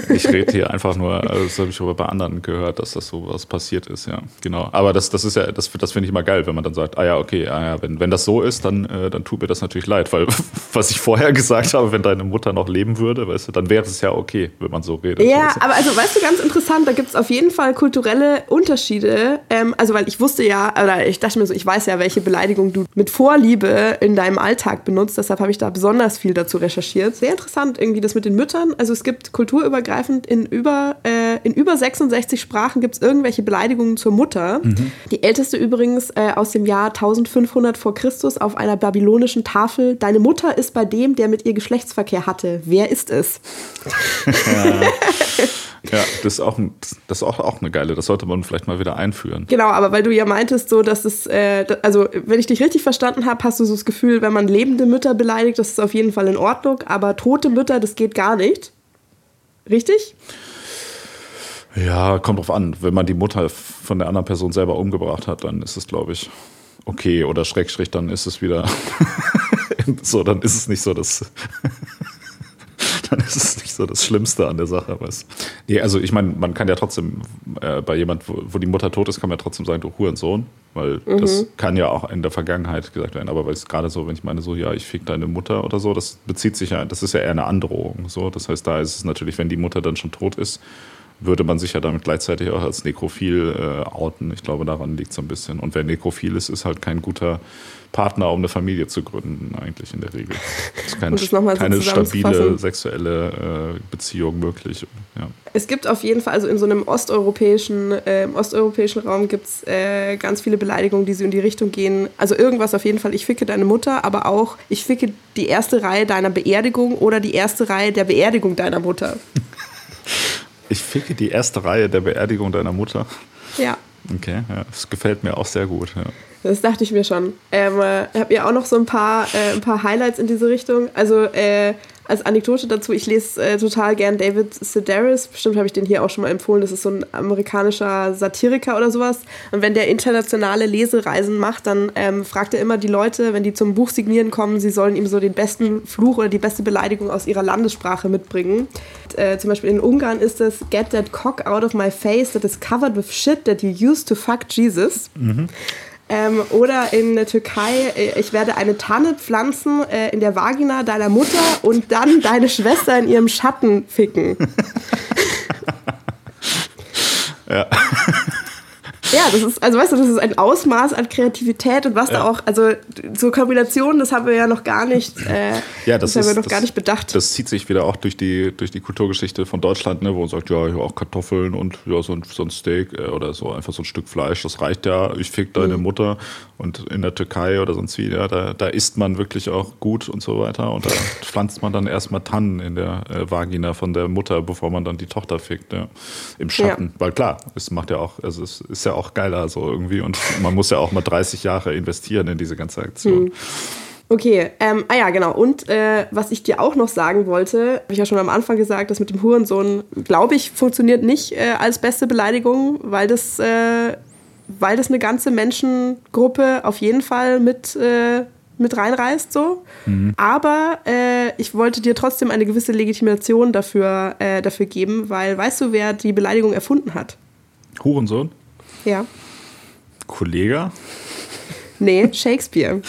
Ich rede hier einfach nur, also das habe ich aber bei anderen gehört, dass das so was passiert ist, ja, genau. Aber das, das ist ja, das, das finde ich immer geil, wenn man dann sagt, ah ja, okay, ah ja, wenn, wenn das so ist, dann, äh, dann tut mir das natürlich leid, weil was ich vorher gesagt habe, wenn deine Mutter noch leben würde, weißt du, dann wäre es ja okay, wenn man so redet. Ja, aber also weißt du, ganz interessant, da gibt es auf jeden Fall kulturelle Unterschiede. Ähm, also weil ich wusste ja, oder ich dachte mir so, ich weiß ja, welche Beleidigung du mit Vorliebe in deinem Alltag benutzt, deshalb habe ich da besonders viel dazu recherchiert. Sehr interessant irgendwie das mit den Müttern. Also es gibt kulturübergreifend in über, äh, in über 66 Sprachen gibt es irgendwelche Beleidigungen zur Mutter. Mhm. Die älteste übrigens äh, aus dem Jahr 1500 vor Christus auf einer babylonischen Tafel. Deine Mutter ist bei dem, der mit ihr Geschlechtsverkehr hatte. Wer ist es? Ja. Ja, das ist, auch, das ist auch, auch eine geile, das sollte man vielleicht mal wieder einführen. Genau, aber weil du ja meintest, so, dass es, äh, also wenn ich dich richtig verstanden habe, hast du so das Gefühl, wenn man lebende Mütter beleidigt, das ist auf jeden Fall in Ordnung, aber tote Mütter, das geht gar nicht. Richtig? Ja, kommt drauf an. Wenn man die Mutter von der anderen Person selber umgebracht hat, dann ist es, glaube ich, okay. Oder Schrägstrich, dann ist es wieder so, dann ist es nicht so das. dann ist es nicht so das Schlimmste an der Sache. Was. Nee, also ich meine, man kann ja trotzdem äh, bei jemand, wo, wo, die Mutter tot ist, kann man ja trotzdem sagen, du Hurensohn. Weil mhm. das kann ja auch in der Vergangenheit gesagt werden. Aber weil es gerade so, wenn ich meine, so, ja, ich fick deine Mutter oder so, das bezieht sich ja, das ist ja eher eine Androhung. So. Das heißt, da ist es natürlich, wenn die Mutter dann schon tot ist, würde man sich ja damit gleichzeitig auch als nekrophil äh, outen. Ich glaube, daran liegt es so ein bisschen. Und wer nekrophil ist, ist halt kein guter Partner, um eine Familie zu gründen, eigentlich in der Regel. Es ist kein, so keine stabile sexuelle äh, Beziehung möglich. Ja. Es gibt auf jeden Fall, also in so einem osteuropäischen, äh, osteuropäischen Raum gibt es äh, ganz viele Beleidigungen, die so in die Richtung gehen. Also irgendwas auf jeden Fall, ich ficke deine Mutter, aber auch, ich ficke die erste Reihe deiner Beerdigung oder die erste Reihe der Beerdigung deiner Mutter. ich ficke die erste Reihe der Beerdigung deiner Mutter. Ja. Okay, ja, das gefällt mir auch sehr gut. Ja. Das dachte ich mir schon. Ähm, äh, ich habe ja auch noch so ein paar, äh, ein paar Highlights in diese Richtung. Also äh, als Anekdote dazu, ich lese äh, total gern David Sedaris. Bestimmt habe ich den hier auch schon mal empfohlen. Das ist so ein amerikanischer Satiriker oder sowas. Und wenn der internationale Lesereisen macht, dann ähm, fragt er immer die Leute, wenn die zum Buch signieren kommen, sie sollen ihm so den besten Fluch oder die beste Beleidigung aus ihrer Landessprache mitbringen. Äh, zum Beispiel in Ungarn ist es Get that cock out of my face that is covered with shit that you used to fuck Jesus. Mhm. Ähm, oder in der Türkei, äh, ich werde eine Tanne pflanzen äh, in der Vagina deiner Mutter und dann deine Schwester in ihrem Schatten ficken. ja. Ja, das ist, also weißt du, das ist ein Ausmaß an Kreativität und was ja. da auch, also zur Kombination, das haben wir ja noch gar nicht, äh, ja, das, das ist, haben wir noch das, gar nicht bedacht. Das zieht sich wieder auch durch die, durch die Kulturgeschichte von Deutschland, ne, wo man sagt, ja, auch Kartoffeln und ja, so ein, so ein Steak äh, oder so einfach so ein Stück Fleisch, das reicht ja, ich fick deine mhm. Mutter und in der Türkei oder sonst wie, ja, da, da isst man wirklich auch gut und so weiter und da pflanzt man dann erstmal Tannen in der äh, Vagina von der Mutter, bevor man dann die Tochter fickt, ja, im Schatten, ja. weil klar, es macht ja auch, also es ist ja auch geiler so irgendwie. Und man muss ja auch mal 30 Jahre investieren in diese ganze Aktion. Hm. Okay, ähm, ah ja, genau. Und äh, was ich dir auch noch sagen wollte, habe ich ja schon am Anfang gesagt, das mit dem Hurensohn, glaube ich, funktioniert nicht äh, als beste Beleidigung, weil das, äh, weil das eine ganze Menschengruppe auf jeden Fall mit, äh, mit reinreißt. So. Mhm. Aber äh, ich wollte dir trotzdem eine gewisse Legitimation dafür, äh, dafür geben, weil weißt du, wer die Beleidigung erfunden hat? Hurensohn? Ja. Kollege? Nee, Shakespeare.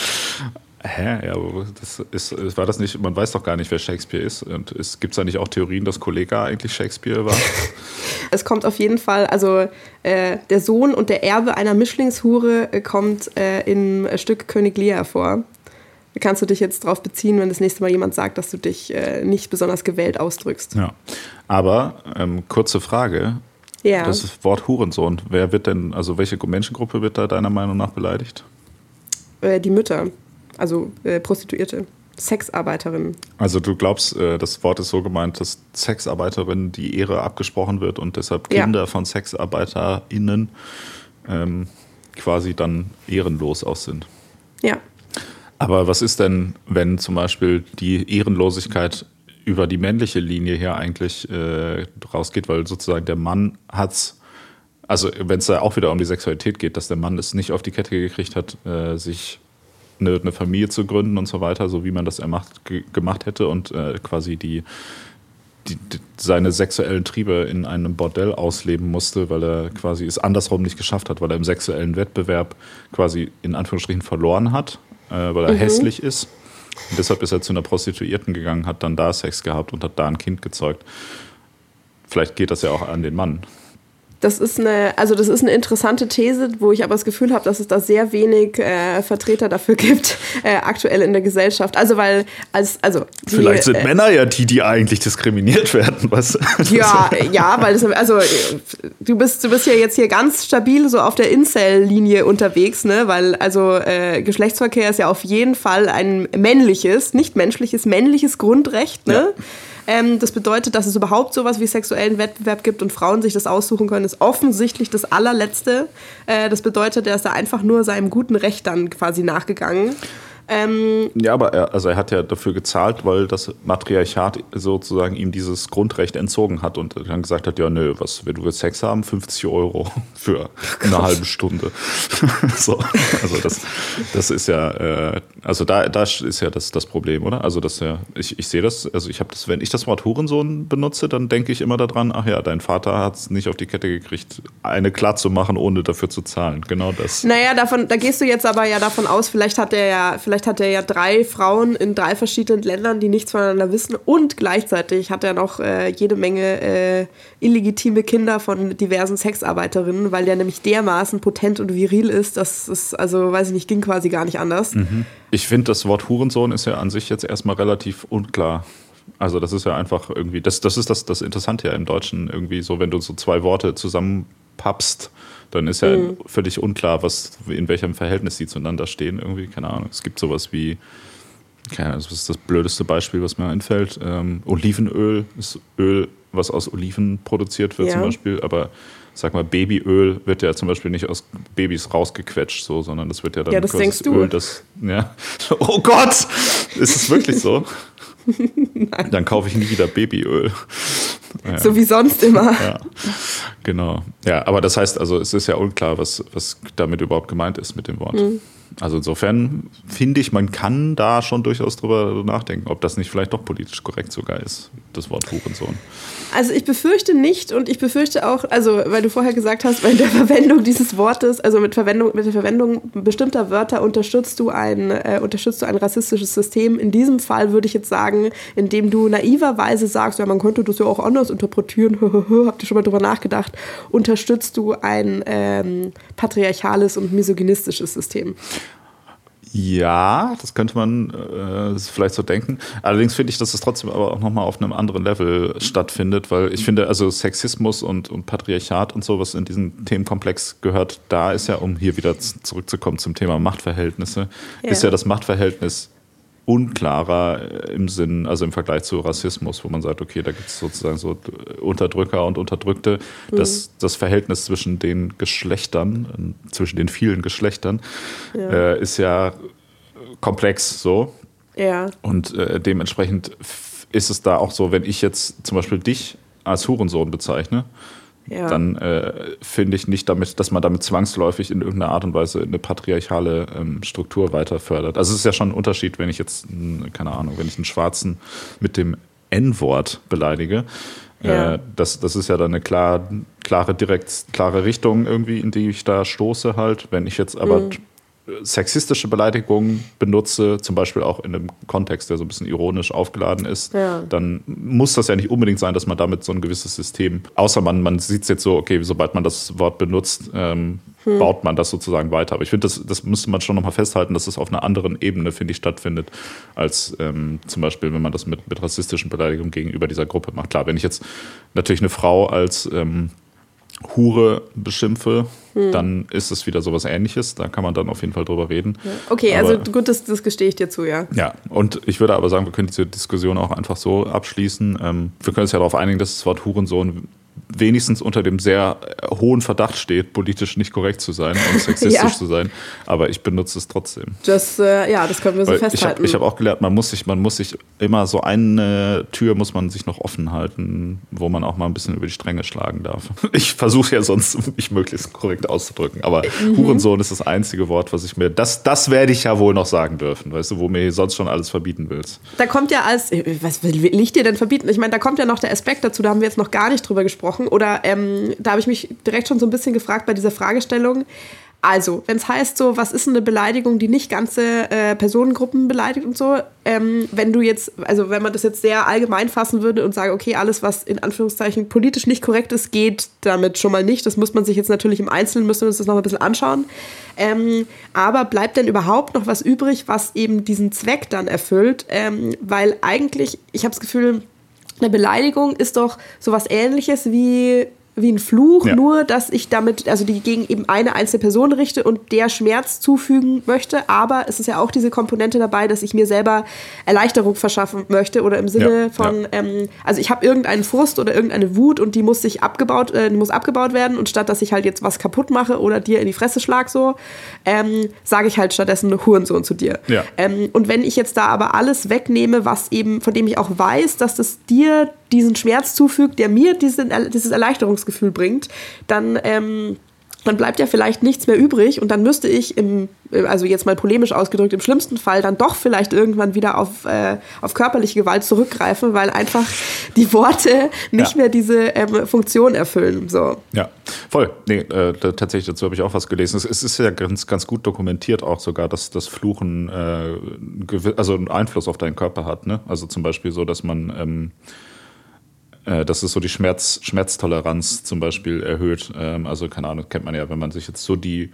Hä? Ja, das ist, war das nicht, man weiß doch gar nicht, wer Shakespeare ist. Und gibt es da nicht auch Theorien, dass Kollega eigentlich Shakespeare war? es kommt auf jeden Fall, also äh, der Sohn und der Erbe einer Mischlingshure äh, kommt äh, im Stück König Lear vor. Kannst du dich jetzt darauf beziehen, wenn das nächste Mal jemand sagt, dass du dich äh, nicht besonders gewählt ausdrückst. Ja. Aber ähm, kurze Frage. Ja. Das Wort Hurensohn, wer wird denn, also welche Menschengruppe wird da deiner Meinung nach beleidigt? Äh, die Mütter also äh, Prostituierte. Sexarbeiterinnen. Also du glaubst, äh, das Wort ist so gemeint, dass Sexarbeiterinnen die Ehre abgesprochen wird und deshalb Kinder ja. von SexarbeiterInnen ähm, quasi dann ehrenlos aus sind. Ja. Aber was ist denn, wenn zum Beispiel die Ehrenlosigkeit über die männliche Linie her eigentlich äh, rausgeht, weil sozusagen der Mann hat's, also wenn es da auch wieder um die Sexualität geht, dass der Mann es nicht auf die Kette gekriegt hat, äh, sich eine, eine, Familie zu gründen und so weiter, so wie man das ermacht, gemacht hätte und äh, quasi die, die, die, seine sexuellen Triebe in einem Bordell ausleben musste, weil er quasi es andersrum nicht geschafft hat, weil er im sexuellen Wettbewerb quasi in Anführungsstrichen verloren hat, äh, weil er mhm. hässlich ist. Und deshalb ist er zu einer Prostituierten gegangen, hat dann da Sex gehabt und hat da ein Kind gezeugt. Vielleicht geht das ja auch an den Mann. Das ist eine, also das ist eine interessante These, wo ich aber das Gefühl habe, dass es da sehr wenig äh, Vertreter dafür gibt, äh, aktuell in der Gesellschaft. Also weil als, also die, vielleicht sind äh, Männer ja die, die eigentlich diskriminiert werden, was? Ja, ja, weil das, also du bist, du bist ja jetzt hier ganz stabil so auf der Incel-Linie unterwegs, ne? Weil also äh, Geschlechtsverkehr ist ja auf jeden Fall ein männliches, nicht menschliches, männliches Grundrecht, ne? Ja. Ähm, das bedeutet, dass es überhaupt sowas wie sexuellen Wettbewerb gibt und Frauen sich das aussuchen können, ist offensichtlich das allerletzte. Äh, das bedeutet, er ist da einfach nur seinem guten Recht dann quasi nachgegangen. Ähm, ja, aber er, also er hat ja dafür gezahlt, weil das Matriarchat sozusagen ihm dieses Grundrecht entzogen hat und dann gesagt hat, ja, nö, was, wenn du willst Sex haben, 50 Euro für oh eine halbe Stunde. so, also das, das ist ja, äh, also da, da ist ja das, das Problem, oder? Also das ja, ich, ich sehe das, also ich habe das, wenn ich das Wort Hurensohn benutze, dann denke ich immer daran, ach ja, dein Vater hat es nicht auf die Kette gekriegt, eine klar zu machen, ohne dafür zu zahlen. Genau das. Naja, davon, da gehst du jetzt aber ja davon aus, vielleicht hat er ja, vielleicht vielleicht hat er ja drei Frauen in drei verschiedenen Ländern, die nichts voneinander wissen und gleichzeitig hat er noch äh, jede Menge äh, illegitime Kinder von diversen Sexarbeiterinnen, weil der nämlich dermaßen potent und viril ist, dass es, also weiß ich nicht, ging quasi gar nicht anders. Mhm. Ich finde, das Wort Hurensohn ist ja an sich jetzt erstmal relativ unklar. Also das ist ja einfach irgendwie, das, das ist das, das Interessante ja im Deutschen irgendwie so, wenn du so zwei Worte zusammenpappst, dann ist ja mhm. völlig unklar, was, in welchem Verhältnis die zueinander stehen. Irgendwie, keine Ahnung. Es gibt sowas wie, keine Ahnung, das ist das blödeste Beispiel, was mir einfällt. Ähm, Olivenöl ist Öl, was aus Oliven produziert wird, ja. zum Beispiel, aber sag mal, Babyöl wird ja zum Beispiel nicht aus Babys rausgequetscht, so, sondern das wird ja dann ja, das denkst du. Öl, das, ja. Oh Gott! Ist es wirklich so? Nein. Dann kaufe ich nie wieder Babyöl. Ja. So wie sonst immer. Ja, genau. Ja, aber das heißt, also es ist ja unklar, was, was damit überhaupt gemeint ist mit dem Wort. Mhm. Also insofern finde ich, man kann da schon durchaus drüber nachdenken, ob das nicht vielleicht doch politisch korrekt sogar ist, das Wort Hurensohn. Also ich befürchte nicht und ich befürchte auch, also weil du vorher gesagt hast, bei der Verwendung dieses Wortes, also mit Verwendung, mit der Verwendung bestimmter Wörter unterstützt du ein, äh, unterstützt du ein rassistisches System. In diesem Fall würde ich jetzt sagen, indem du naiverweise sagst, ja, man könnte das ja auch anders interpretieren, habt ihr schon mal drüber nachgedacht, unterstützt du ein ähm, patriarchales und misogynistisches System. Ja, das könnte man äh, vielleicht so denken. Allerdings finde ich, dass es trotzdem aber auch nochmal auf einem anderen Level stattfindet, weil ich finde, also Sexismus und, und Patriarchat und so, was in diesen Themenkomplex gehört, da ist ja, um hier wieder zurückzukommen zum Thema Machtverhältnisse, ja. ist ja das Machtverhältnis unklarer im Sinn, also im Vergleich zu Rassismus, wo man sagt, okay, da gibt es sozusagen so Unterdrücker und Unterdrückte. Mhm. Das, das Verhältnis zwischen den Geschlechtern, zwischen den vielen Geschlechtern, ja. Äh, ist ja komplex so. Ja. Und äh, dementsprechend ist es da auch so, wenn ich jetzt zum Beispiel dich als Hurensohn bezeichne, ja. dann äh, finde ich nicht damit, dass man damit zwangsläufig in irgendeiner Art und Weise eine patriarchale ähm, Struktur weiter fördert. Also es ist ja schon ein Unterschied, wenn ich jetzt, keine Ahnung, wenn ich einen Schwarzen mit dem N-Wort beleidige. Ja. Äh, das, das ist ja dann eine klar, klare, direkt, klare Richtung irgendwie, in die ich da stoße halt. Wenn ich jetzt aber mhm sexistische Beleidigungen benutze, zum Beispiel auch in einem Kontext, der so ein bisschen ironisch aufgeladen ist, ja. dann muss das ja nicht unbedingt sein, dass man damit so ein gewisses System, außer man, man sieht es jetzt so, okay, sobald man das Wort benutzt, ähm, hm. baut man das sozusagen weiter. Aber ich finde, das, das müsste man schon nochmal festhalten, dass es auf einer anderen Ebene, finde ich, stattfindet, als ähm, zum Beispiel, wenn man das mit, mit rassistischen Beleidigungen gegenüber dieser Gruppe macht. Klar, wenn ich jetzt natürlich eine Frau als ähm, Hure beschimpfe, hm. dann ist es wieder sowas ähnliches. Da kann man dann auf jeden Fall drüber reden. Ja. Okay, also aber, also gut, das, das gestehe ich dir zu, ja. Ja, und ich würde aber sagen, wir können diese Diskussion auch einfach so abschließen. Ähm, wir können uns ja darauf einigen, dass das Wort Hurensohn wenigstens unter dem sehr äh, hohen Verdacht steht, politisch nicht korrekt zu sein und sexistisch ja. zu sein. Aber ich benutze es trotzdem. Das, äh, ja, das können wir so Weil festhalten. Ich habe hab auch gelernt, man muss, sich, man muss sich immer so eine Tür muss man sich noch offen halten, wo man auch mal ein bisschen über die Stränge schlagen darf. Ich versuche ja sonst, mich möglichst korrekt auszudrücken. Aber mhm. Hurensohn ist das einzige Wort, was ich mir, das, das werde ich ja wohl noch sagen dürfen, weißt du, wo mir sonst schon alles verbieten willst. Da kommt ja als, was will ich dir denn verbieten? Ich meine, da kommt ja noch der Aspekt dazu, da haben wir jetzt noch gar nicht drüber gesprochen gesprochen oder ähm, da habe ich mich direkt schon so ein bisschen gefragt bei dieser Fragestellung. Also, wenn es heißt so, was ist eine Beleidigung, die nicht ganze äh, Personengruppen beleidigt und so, ähm, wenn du jetzt, also wenn man das jetzt sehr allgemein fassen würde und sagen, okay, alles, was in Anführungszeichen politisch nicht korrekt ist, geht damit schon mal nicht. Das muss man sich jetzt natürlich im Einzelnen, müssen wir uns das noch ein bisschen anschauen. Ähm, aber bleibt denn überhaupt noch was übrig, was eben diesen Zweck dann erfüllt? Ähm, weil eigentlich, ich habe das Gefühl, eine Beleidigung ist doch sowas ähnliches wie wie ein Fluch, ja. nur dass ich damit, also die gegen eben eine einzelne Person richte und der Schmerz zufügen möchte. Aber es ist ja auch diese Komponente dabei, dass ich mir selber Erleichterung verschaffen möchte oder im Sinne ja, von, ja. Ähm, also ich habe irgendeinen Frust oder irgendeine Wut und die muss sich abgebaut, äh, die muss abgebaut werden und statt dass ich halt jetzt was kaputt mache oder dir in die Fresse schlag so, ähm, sage ich halt stattdessen Hurensohn zu dir. Ähm, und wenn ich jetzt da aber alles wegnehme, was eben, von dem ich auch weiß, dass das dir diesen Schmerz zufügt, der mir diesen, dieses Erleichterungsgefühl bringt, dann, ähm, dann bleibt ja vielleicht nichts mehr übrig und dann müsste ich im, also jetzt mal polemisch ausgedrückt, im schlimmsten Fall dann doch vielleicht irgendwann wieder auf, äh, auf körperliche Gewalt zurückgreifen, weil einfach die Worte nicht ja. mehr diese ähm, Funktion erfüllen. So. Ja, voll. Nee, äh, tatsächlich, dazu habe ich auch was gelesen. Es, es, ist ja ganz, ganz gut dokumentiert auch sogar, dass das Fluchen äh, also einen Einfluss auf deinen Körper hat. Ne? Also zum Beispiel so, dass man ähm, äh, dass es so die Schmerz, Schmerztoleranz zum Beispiel erhöht. Ähm, also keine Ahnung, kennt man ja, wenn man sich jetzt so die,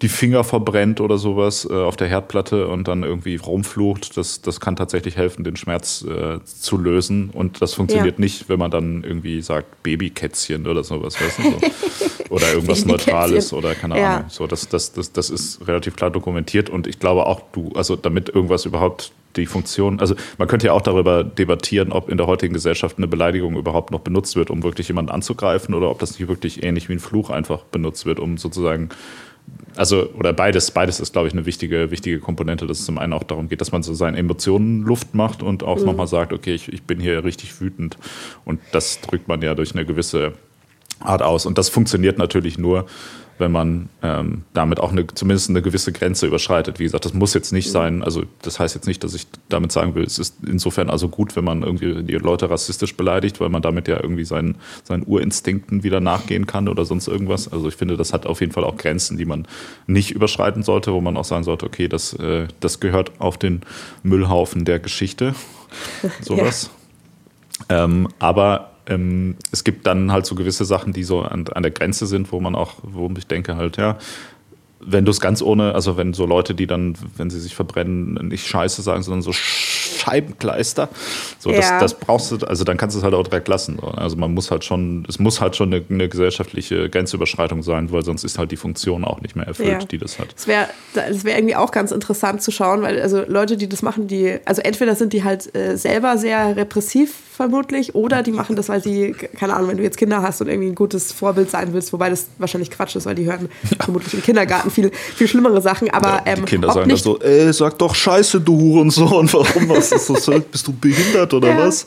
die Finger verbrennt oder sowas äh, auf der Herdplatte und dann irgendwie rumflucht, das, das kann tatsächlich helfen, den Schmerz äh, zu lösen. Und das funktioniert ja. nicht, wenn man dann irgendwie sagt Babykätzchen oder sowas, weißt du? So. Oder irgendwas Neutrales oder keine Ahnung. Ja. So, das, das, das, das ist relativ klar dokumentiert und ich glaube auch, du, also damit irgendwas überhaupt die Funktion, also man könnte ja auch darüber debattieren, ob in der heutigen Gesellschaft eine Beleidigung überhaupt noch benutzt wird, um wirklich jemanden anzugreifen oder ob das nicht wirklich ähnlich wie ein Fluch einfach benutzt wird, um sozusagen also oder beides, beides ist, glaube ich, eine wichtige, wichtige Komponente, dass es zum einen auch darum geht, dass man so seinen Emotionen Luft macht und auch mhm. nochmal sagt, okay, ich, ich bin hier richtig wütend. Und das drückt man ja durch eine gewisse Art aus. Und das funktioniert natürlich nur, wenn man ähm, damit auch eine, zumindest eine gewisse Grenze überschreitet. Wie gesagt, das muss jetzt nicht sein, also das heißt jetzt nicht, dass ich damit sagen will, es ist insofern also gut, wenn man irgendwie die Leute rassistisch beleidigt, weil man damit ja irgendwie seinen, seinen Urinstinkten wieder nachgehen kann oder sonst irgendwas. Also ich finde, das hat auf jeden Fall auch Grenzen, die man nicht überschreiten sollte, wo man auch sagen sollte, okay, das, äh, das gehört auf den Müllhaufen der Geschichte. Sowas. Ja. Ähm, aber ähm, es gibt dann halt so gewisse Sachen, die so an, an der Grenze sind, wo man auch, wo ich denke halt, ja, wenn du es ganz ohne, also wenn so Leute, die dann, wenn sie sich verbrennen, nicht Scheiße sagen, sondern so Scheibenkleister. So, das, Ja. das brauchst du, also dann kannst du es halt auch direkt lassen. So. Also man muss halt schon, es muss halt schon eine, eine gesellschaftliche Grenzüberschreitung sein, weil sonst ist halt die Funktion auch nicht mehr erfüllt, Ja. die das hat. Es wäre das wär irgendwie auch ganz interessant zu schauen, weil also Leute, die das machen, die, also entweder sind die halt äh, selber sehr repressiv vermutlich oder die machen das, weil sie, keine Ahnung, wenn du jetzt Kinder hast und irgendwie ein gutes Vorbild sein willst, wobei das wahrscheinlich Quatsch ist, weil die hören vermutlich im Kindergarten viel, viel schlimmere Sachen, aber Ja, die ähm, Kinder sagen nicht, so, ey, sag doch Scheiße, du Hurensohn, warum was ist das? Bist du behindert oder Ja. was?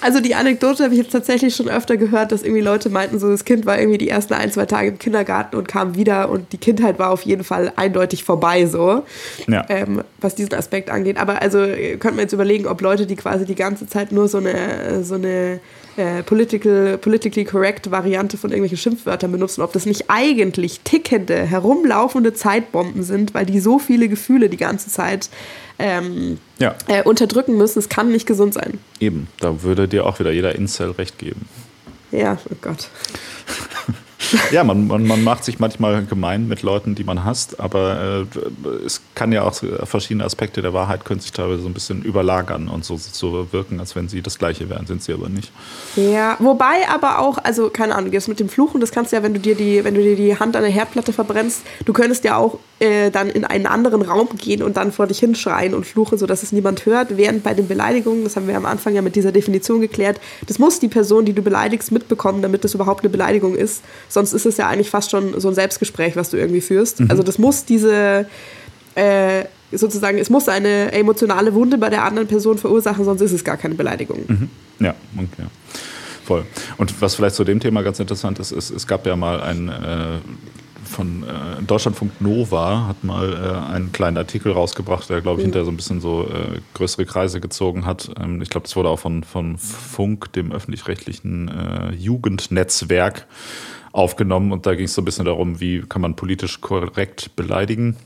Also die Anekdote habe ich jetzt tatsächlich schon öfter gehört, dass irgendwie Leute meinten, so das Kind war irgendwie die ersten ein, zwei Tage im Kindergarten und kam wieder und die Kindheit war auf jeden Fall eindeutig vorbei so, Ja. ähm, was diesen Aspekt angeht. Aber also äh, könnte man jetzt überlegen, ob Leute, die quasi die ganze Zeit nur so eine, so eine äh, political, politically correct Variante von irgendwelchen Schimpfwörtern benutzen, ob das nicht eigentlich tickende, herumlaufende Zeitbomben sind, weil die so viele Gefühle die ganze Zeit ähm, Ja, äh, unterdrücken müssen. Es kann nicht gesund sein. eben. Da würde dir auch wieder jeder Incel recht geben. Ja, oh Gott. Ja, man, man, man macht sich manchmal gemein mit Leuten, die man hasst, aber äh, es kann ja auch verschiedene Aspekte der Wahrheit können sich teilweise so ein bisschen überlagern und so, so wirken, als wenn sie das Gleiche wären, sind sie aber nicht. Ja, wobei aber auch, also keine Ahnung, jetzt mit dem Fluchen, das kannst du ja, wenn du dir die, wenn du dir die Hand an der Herdplatte verbrennst, du könntest ja auch äh, dann in einen anderen Raum gehen und dann vor dich hinschreien und fluchen, sodass es niemand hört. Während bei den Beleidigungen, das haben wir am Anfang ja mit dieser Definition geklärt, das muss die Person, die du beleidigst, mitbekommen, damit das überhaupt eine Beleidigung ist. Sonst ist es ja eigentlich fast schon so ein Selbstgespräch, was du irgendwie führst. Also das muss diese äh, sozusagen, es muss eine emotionale Wunde bei der anderen Person verursachen, sonst ist es gar keine Beleidigung. Ja, okay. Voll. Und was vielleicht zu dem Thema ganz interessant ist, ist es gab ja mal ein äh, von äh, Deutschlandfunk Nova hat mal äh, einen kleinen Artikel rausgebracht, der glaube ich hinterher so ein bisschen so äh, größere Kreise gezogen hat. Ähm, ich glaube, das wurde auch von, von Funk, dem öffentlich-rechtlichen äh, Jugendnetzwerk, aufgenommen und da ging es so ein bisschen darum, wie kann man politisch korrekt beleidigen.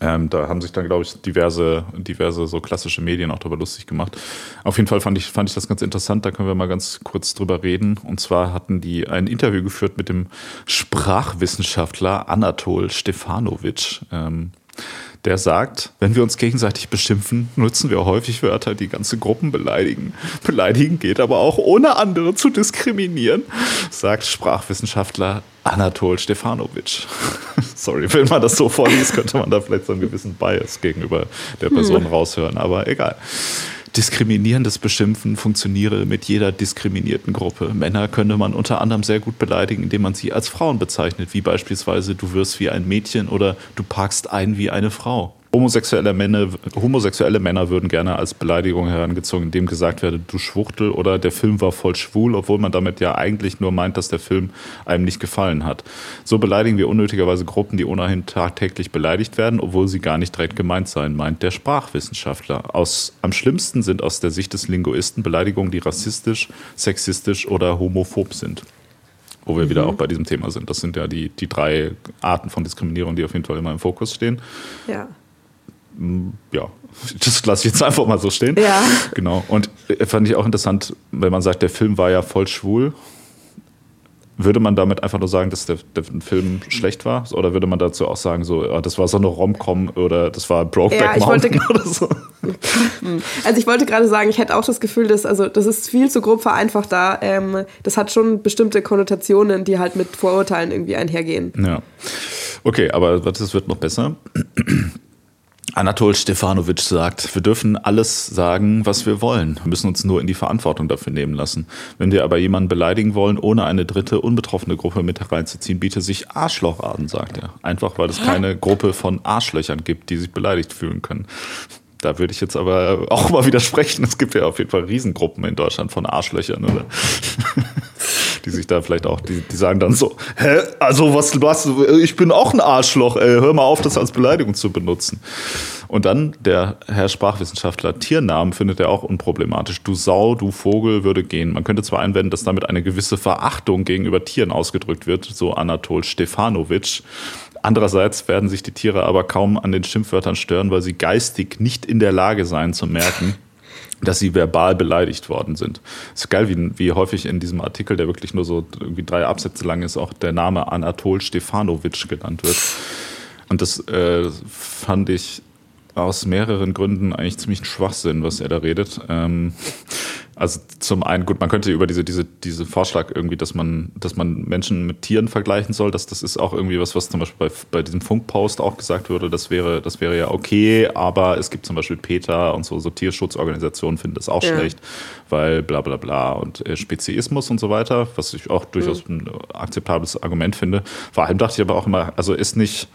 Ähm, da haben sich dann, glaube ich, diverse, diverse so klassische Medien auch darüber lustig gemacht. Auf jeden Fall fand ich, fand ich das ganz interessant, da können wir mal ganz kurz drüber reden. Und zwar hatten die ein Interview geführt mit dem Sprachwissenschaftler Anatol Stefanovic. Ähm, der sagt, wenn wir uns gegenseitig beschimpfen, nutzen wir häufig Wörter, die ganze Gruppen beleidigen. Beleidigen geht aber auch ohne andere zu diskriminieren, sagt Sprachwissenschaftler Anatol Stefanovic. Sorry, wenn man das so vorliest, könnte man da vielleicht so einen gewissen Bias gegenüber der Person raushören, aber egal. Diskriminierendes Beschimpfen funktioniere mit jeder diskriminierten Gruppe. Männer könne man unter anderem sehr gut beleidigen, indem man sie als Frauen bezeichnet, wie beispielsweise du wirst wie ein Mädchen oder du parkst ein wie eine Frau. Homosexuelle Männer, homosexuelle Männer würden gerne als Beleidigung herangezogen, indem gesagt werde, du Schwuchtel oder der Film war voll schwul, obwohl man damit ja eigentlich nur meint, dass der Film einem nicht gefallen hat. So beleidigen wir unnötigerweise Gruppen, die ohnehin tagtäglich beleidigt werden, obwohl sie gar nicht direkt gemeint seien, meint der Sprachwissenschaftler. Aus, am schlimmsten sind aus der Sicht des Linguisten Beleidigungen, die rassistisch, sexistisch oder homophob sind. Wo wir wieder auch bei diesem Thema sind. Das sind ja die, die drei Arten von Diskriminierung, die auf jeden Fall immer im Fokus stehen Ja. Ja, das lasse ich jetzt einfach mal so stehen. Ja. Genau. Und äh, fand ich auch interessant, wenn man sagt, der Film war ja voll schwul. Würde man damit einfach nur sagen, dass der, der Film schlecht war? Oder würde man dazu auch sagen, so, ja, das war so eine Rom-Com oder das war Brokeback Ja, ich wollte- Mountain oder so? Also ich wollte gerade sagen, ich hätte auch das Gefühl, dass, also das ist viel zu grob vereinfacht da. Ähm, das hat schon bestimmte Konnotationen, die halt mit Vorurteilen irgendwie einhergehen. Ja. Okay, aber das wird noch besser. Anatol Stefanovic sagt, wir dürfen alles sagen, was wir wollen. Wir müssen uns nur in die Verantwortung dafür nehmen lassen. Wenn wir aber jemanden beleidigen wollen, ohne eine dritte unbetroffene Gruppe mit hereinzuziehen, bietet sich Arschloch an, sagt er. Einfach, weil es keine Gruppe von Arschlöchern gibt, die sich beleidigt fühlen können. Da würde ich jetzt aber auch mal widersprechen. Es gibt ja auf jeden Fall Riesengruppen in Deutschland von Arschlöchern, oder? die sich da vielleicht auch, die, die sagen dann so, hä, also was, was, ich bin auch ein Arschloch, ey, hör mal auf, das als Beleidigung zu benutzen. Und dann der Herr Sprachwissenschaftler, Tiernamen findet er auch unproblematisch. Du Sau, du Vogel würde gehen. Man könnte zwar einwenden, dass damit eine gewisse Verachtung gegenüber Tieren ausgedrückt wird, so Anatol Stefanovic. Andererseits werden sich die Tiere aber kaum an den Schimpfwörtern stören, weil sie geistig nicht in der Lage seien zu merken, dass sie verbal beleidigt worden sind. ist geil, wie, wie häufig in diesem Artikel, der wirklich nur so irgendwie drei Absätze lang ist, auch der Name Anatol Stefanovic genannt wird. Und das äh, fand ich aus mehreren Gründen eigentlich ziemlich ein Schwachsinn, was er da redet. Ähm, also zum einen, gut, man könnte über diese, diese, diese Vorschlag irgendwie, dass man, dass man Menschen mit Tieren vergleichen soll, dass das ist auch irgendwie was, was zum Beispiel bei, bei diesem Funkpost auch gesagt wurde, das wäre, das wäre ja okay, aber es gibt zum Beispiel PETA und so, so Tierschutzorganisationen finden das auch ja. schlecht, weil bla bla bla und äh, Speziismus und so weiter, was ich auch durchaus mhm. ein akzeptables Argument finde. Vor allem dachte ich aber auch immer, also ist nicht,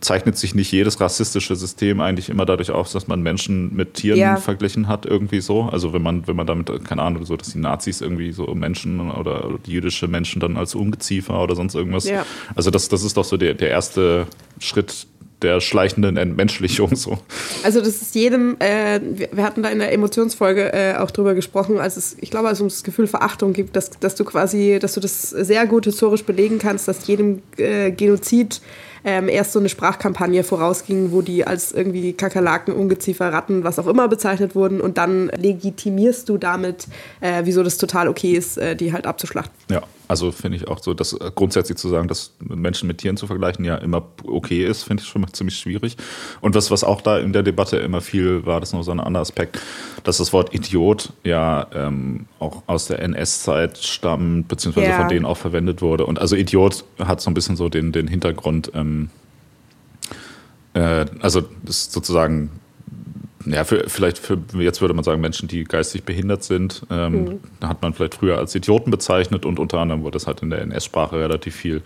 zeichnet sich nicht jedes rassistische System eigentlich immer dadurch aus, dass man Menschen mit Tieren ja. verglichen hat, irgendwie so. Also wenn man, wenn man damit, keine Ahnung, so, dass die Nazis irgendwie so Menschen oder, oder jüdische Menschen dann als Ungeziefer oder sonst irgendwas. Ja. Also das, das ist doch so der, der erste Schritt der schleichenden Entmenschlichung so. Also das ist jedem, äh, wir hatten da in der Emotionsfolge äh, auch drüber gesprochen, als es, ich glaube, als es um das Gefühl Verachtung gibt, dass, dass du quasi, dass du das sehr gut historisch belegen kannst, dass jedem äh, Genozid ähm, erst so eine Sprachkampagne vorausging, wo die als irgendwie Kakerlaken, Ungeziefer, Ratten, was auch immer bezeichnet wurden und dann legitimierst du damit, äh, wieso das total okay ist, äh, die halt abzuschlachten. Ja, also finde ich auch so, dass äh, grundsätzlich zu sagen, dass Menschen mit Tieren zu vergleichen ja immer okay ist, finde ich schon mal ziemlich schwierig. Und was, was auch da in der Debatte immer viel war, das ist noch so ein anderer Aspekt, dass das Wort Idiot ja ähm, auch aus der NS-Zeit stammt, beziehungsweise ja. von denen auch verwendet wurde. Und also Idiot hat so ein bisschen so den, den Hintergrund, ähm, äh, also das ist sozusagen ja, für, vielleicht für, jetzt würde man sagen, Menschen, die geistig behindert sind, ähm, mhm. hat man vielleicht früher als Idioten bezeichnet und unter anderem wurde das halt in der NS-Sprache relativ viel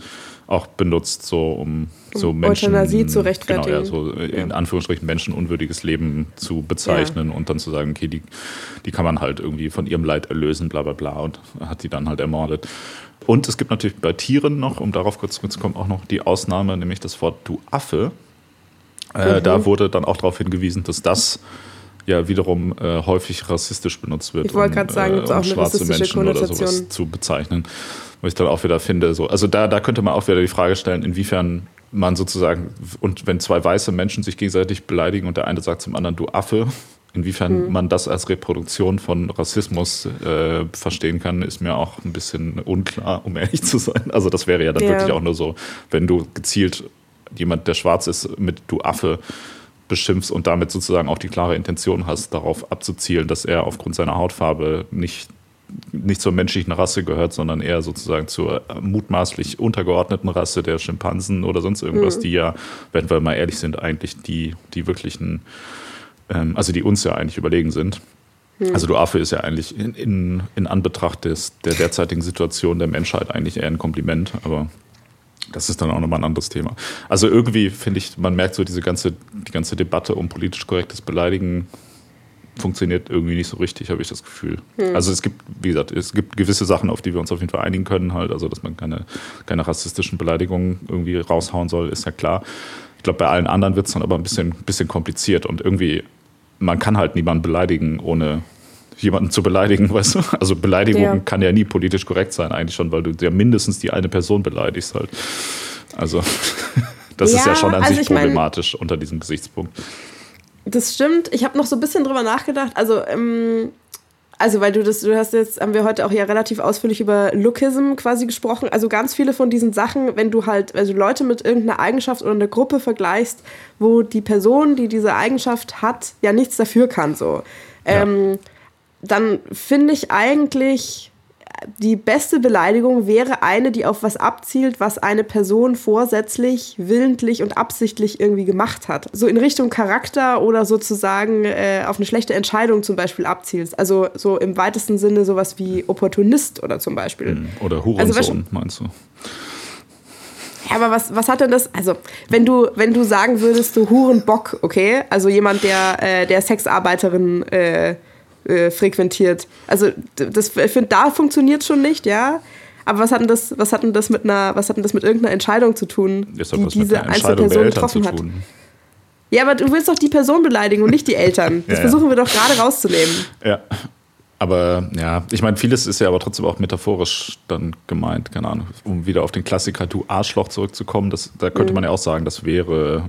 auch benutzt, so um so um Menschen. Euthanasie zu rechtfertigen. Genau, ja, so in Anführungsstrichen menschenunwürdiges Leben zu bezeichnen ja. und dann zu sagen, okay, die, die kann man halt irgendwie von ihrem Leid erlösen, bla bla bla und hat die dann halt ermordet. Und es gibt natürlich bei Tieren noch, um darauf kurz zurückzukommen, auch noch die Ausnahme, nämlich das Wort du Affe äh, mhm. Da wurde dann auch darauf hingewiesen, dass das ja wiederum äh, häufig rassistisch benutzt wird. Ich gerade sagen, um, äh, um schwarze Menschen oder sowas zu bezeichnen. Was ich dann auch wieder finde, so, also da, da könnte man auch wieder die Frage stellen, inwiefern man sozusagen, und wenn zwei weiße Menschen sich gegenseitig beleidigen und der eine sagt zum anderen, du Affe, inwiefern mhm. man das als Reproduktion von Rassismus äh, verstehen kann, ist mir auch ein bisschen unklar, um ehrlich zu sein. Also das wäre ja dann ja. wirklich auch nur so, wenn du gezielt jemand, der schwarz ist, mit du Affe beschimpfst und damit sozusagen auch die klare Intention hast, darauf abzuzielen, dass er aufgrund seiner Hautfarbe nicht, nicht zur menschlichen Rasse gehört, sondern eher sozusagen zur mutmaßlich untergeordneten Rasse der Schimpansen oder sonst irgendwas, mhm. die ja, wenn wir mal ehrlich sind, eigentlich die, die wirklichen, ähm, also die uns ja eigentlich überlegen sind. Mhm. Also du Affe ist ja eigentlich in, in, in Anbetracht des, der derzeitigen Situation der Menschheit eigentlich eher ein Kompliment, aber das ist dann auch nochmal ein anderes Thema. Also irgendwie finde ich, man merkt so diese ganze, die ganze Debatte um politisch korrektes Beleidigen funktioniert irgendwie nicht so richtig, habe ich das Gefühl. Hm. Also es gibt, wie gesagt, es gibt gewisse Sachen, auf die wir uns auf jeden Fall einigen können, halt, also dass man keine, keine rassistischen Beleidigungen irgendwie raushauen soll, ist ja klar. Ich glaube, bei allen anderen wird es dann aber ein bisschen, bisschen kompliziert und irgendwie, man kann halt niemanden beleidigen, ohne jemanden zu beleidigen, weißt du? Also Beleidigung ja. kann ja nie politisch korrekt sein, eigentlich schon, weil du ja mindestens die eine Person beleidigst halt. Also das ja, ist ja schon an also sich problematisch mein, unter diesem Gesichtspunkt. Das stimmt. Ich habe noch so ein bisschen drüber nachgedacht. Also, ähm, also weil du das, du hast jetzt, haben wir heute auch ja relativ ausführlich über Lookism quasi gesprochen. Also ganz viele von diesen Sachen, wenn du halt, also Leute mit irgendeiner Eigenschaft oder einer Gruppe vergleichst, wo die Person, die diese Eigenschaft hat, ja nichts dafür kann, so. Ja. Ähm, dann finde ich eigentlich, die beste Beleidigung wäre eine, die auf was abzielt, was eine Person vorsätzlich, willentlich und absichtlich irgendwie gemacht hat. So in Richtung Charakter oder sozusagen äh, auf eine schlechte Entscheidung zum Beispiel abzielst. Also so im weitesten Sinne sowas wie Opportunist oder zum Beispiel. Hm, oder Hurensohn, also, meinst du? Ja, aber was, was hat denn das? Also, wenn du, wenn du sagen würdest, du Hurenbock, okay? Also jemand, der, äh, der Sexarbeiterin äh, äh, frequentiert. Also das, ich finde, da funktioniert schon nicht, ja. Aber was hat denn das, was hat denn das mit einer, was hat denn das mit irgendeiner Entscheidung zu tun, die diese Einzelperson getroffen hat? Ja, aber du willst doch die Person beleidigen und nicht die Eltern. Das ja, versuchen wir doch gerade rauszunehmen. Ja. Aber ja, ich meine, vieles ist ja aber trotzdem auch metaphorisch dann gemeint, keine Ahnung, um wieder auf den Klassiker Du Arschloch zurückzukommen, das, da könnte mhm. man ja auch sagen, das wäre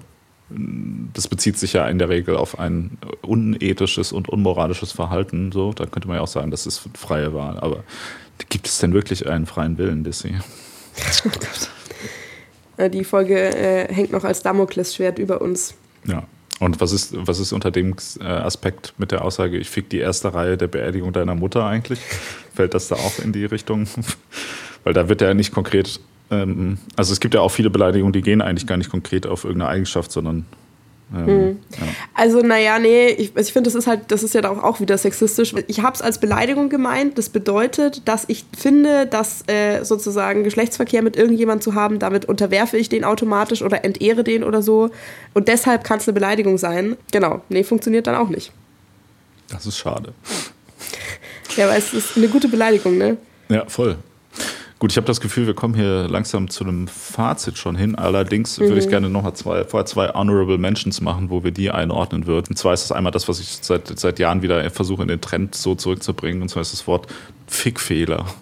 das bezieht sich ja in der Regel auf ein unethisches und unmoralisches Verhalten. So, da könnte man ja auch sagen, das ist freie Wahl. Aber gibt es denn wirklich einen freien Willen, Dissy? Oh Gott. Die Folge äh, hängt noch als Damoklesschwert über uns. Ja. Und was ist, was ist unter dem äh, Aspekt mit der Aussage, ich fick die erste Reihe der Beerdigung deiner Mutter eigentlich? Fällt das da auch in die Richtung? Weil da wird ja nicht konkret, ähm, also es gibt ja auch viele Beleidigungen, die gehen eigentlich gar nicht konkret auf irgendeine Eigenschaft, sondern ähm, mhm. ja. Also, naja, nee, ich, ich finde, das ist halt, das ist ja auch, auch wieder sexistisch. Ich habe es als Beleidigung gemeint. Das bedeutet, dass ich finde, dass äh, sozusagen Geschlechtsverkehr mit irgendjemandem zu haben, damit unterwerfe ich den automatisch oder entehre den oder so. Und deshalb kann es eine Beleidigung sein. Genau, nee, funktioniert dann auch nicht. Das ist schade. Ja, aber es ist eine gute Beleidigung, ne? Ja, voll. Gut, ich habe das Gefühl, wir kommen hier langsam zu einem Fazit schon hin. Allerdings mhm. würde ich mhm. gerne nochmal zwei, vorher zwei Honorable Mentions machen, wo wir die einordnen würden. Und zwar ist das einmal das, was ich seit, seit Jahren wieder versuche, in den Trend so zurückzubringen. Und zwar ist das Wort Fickfehler.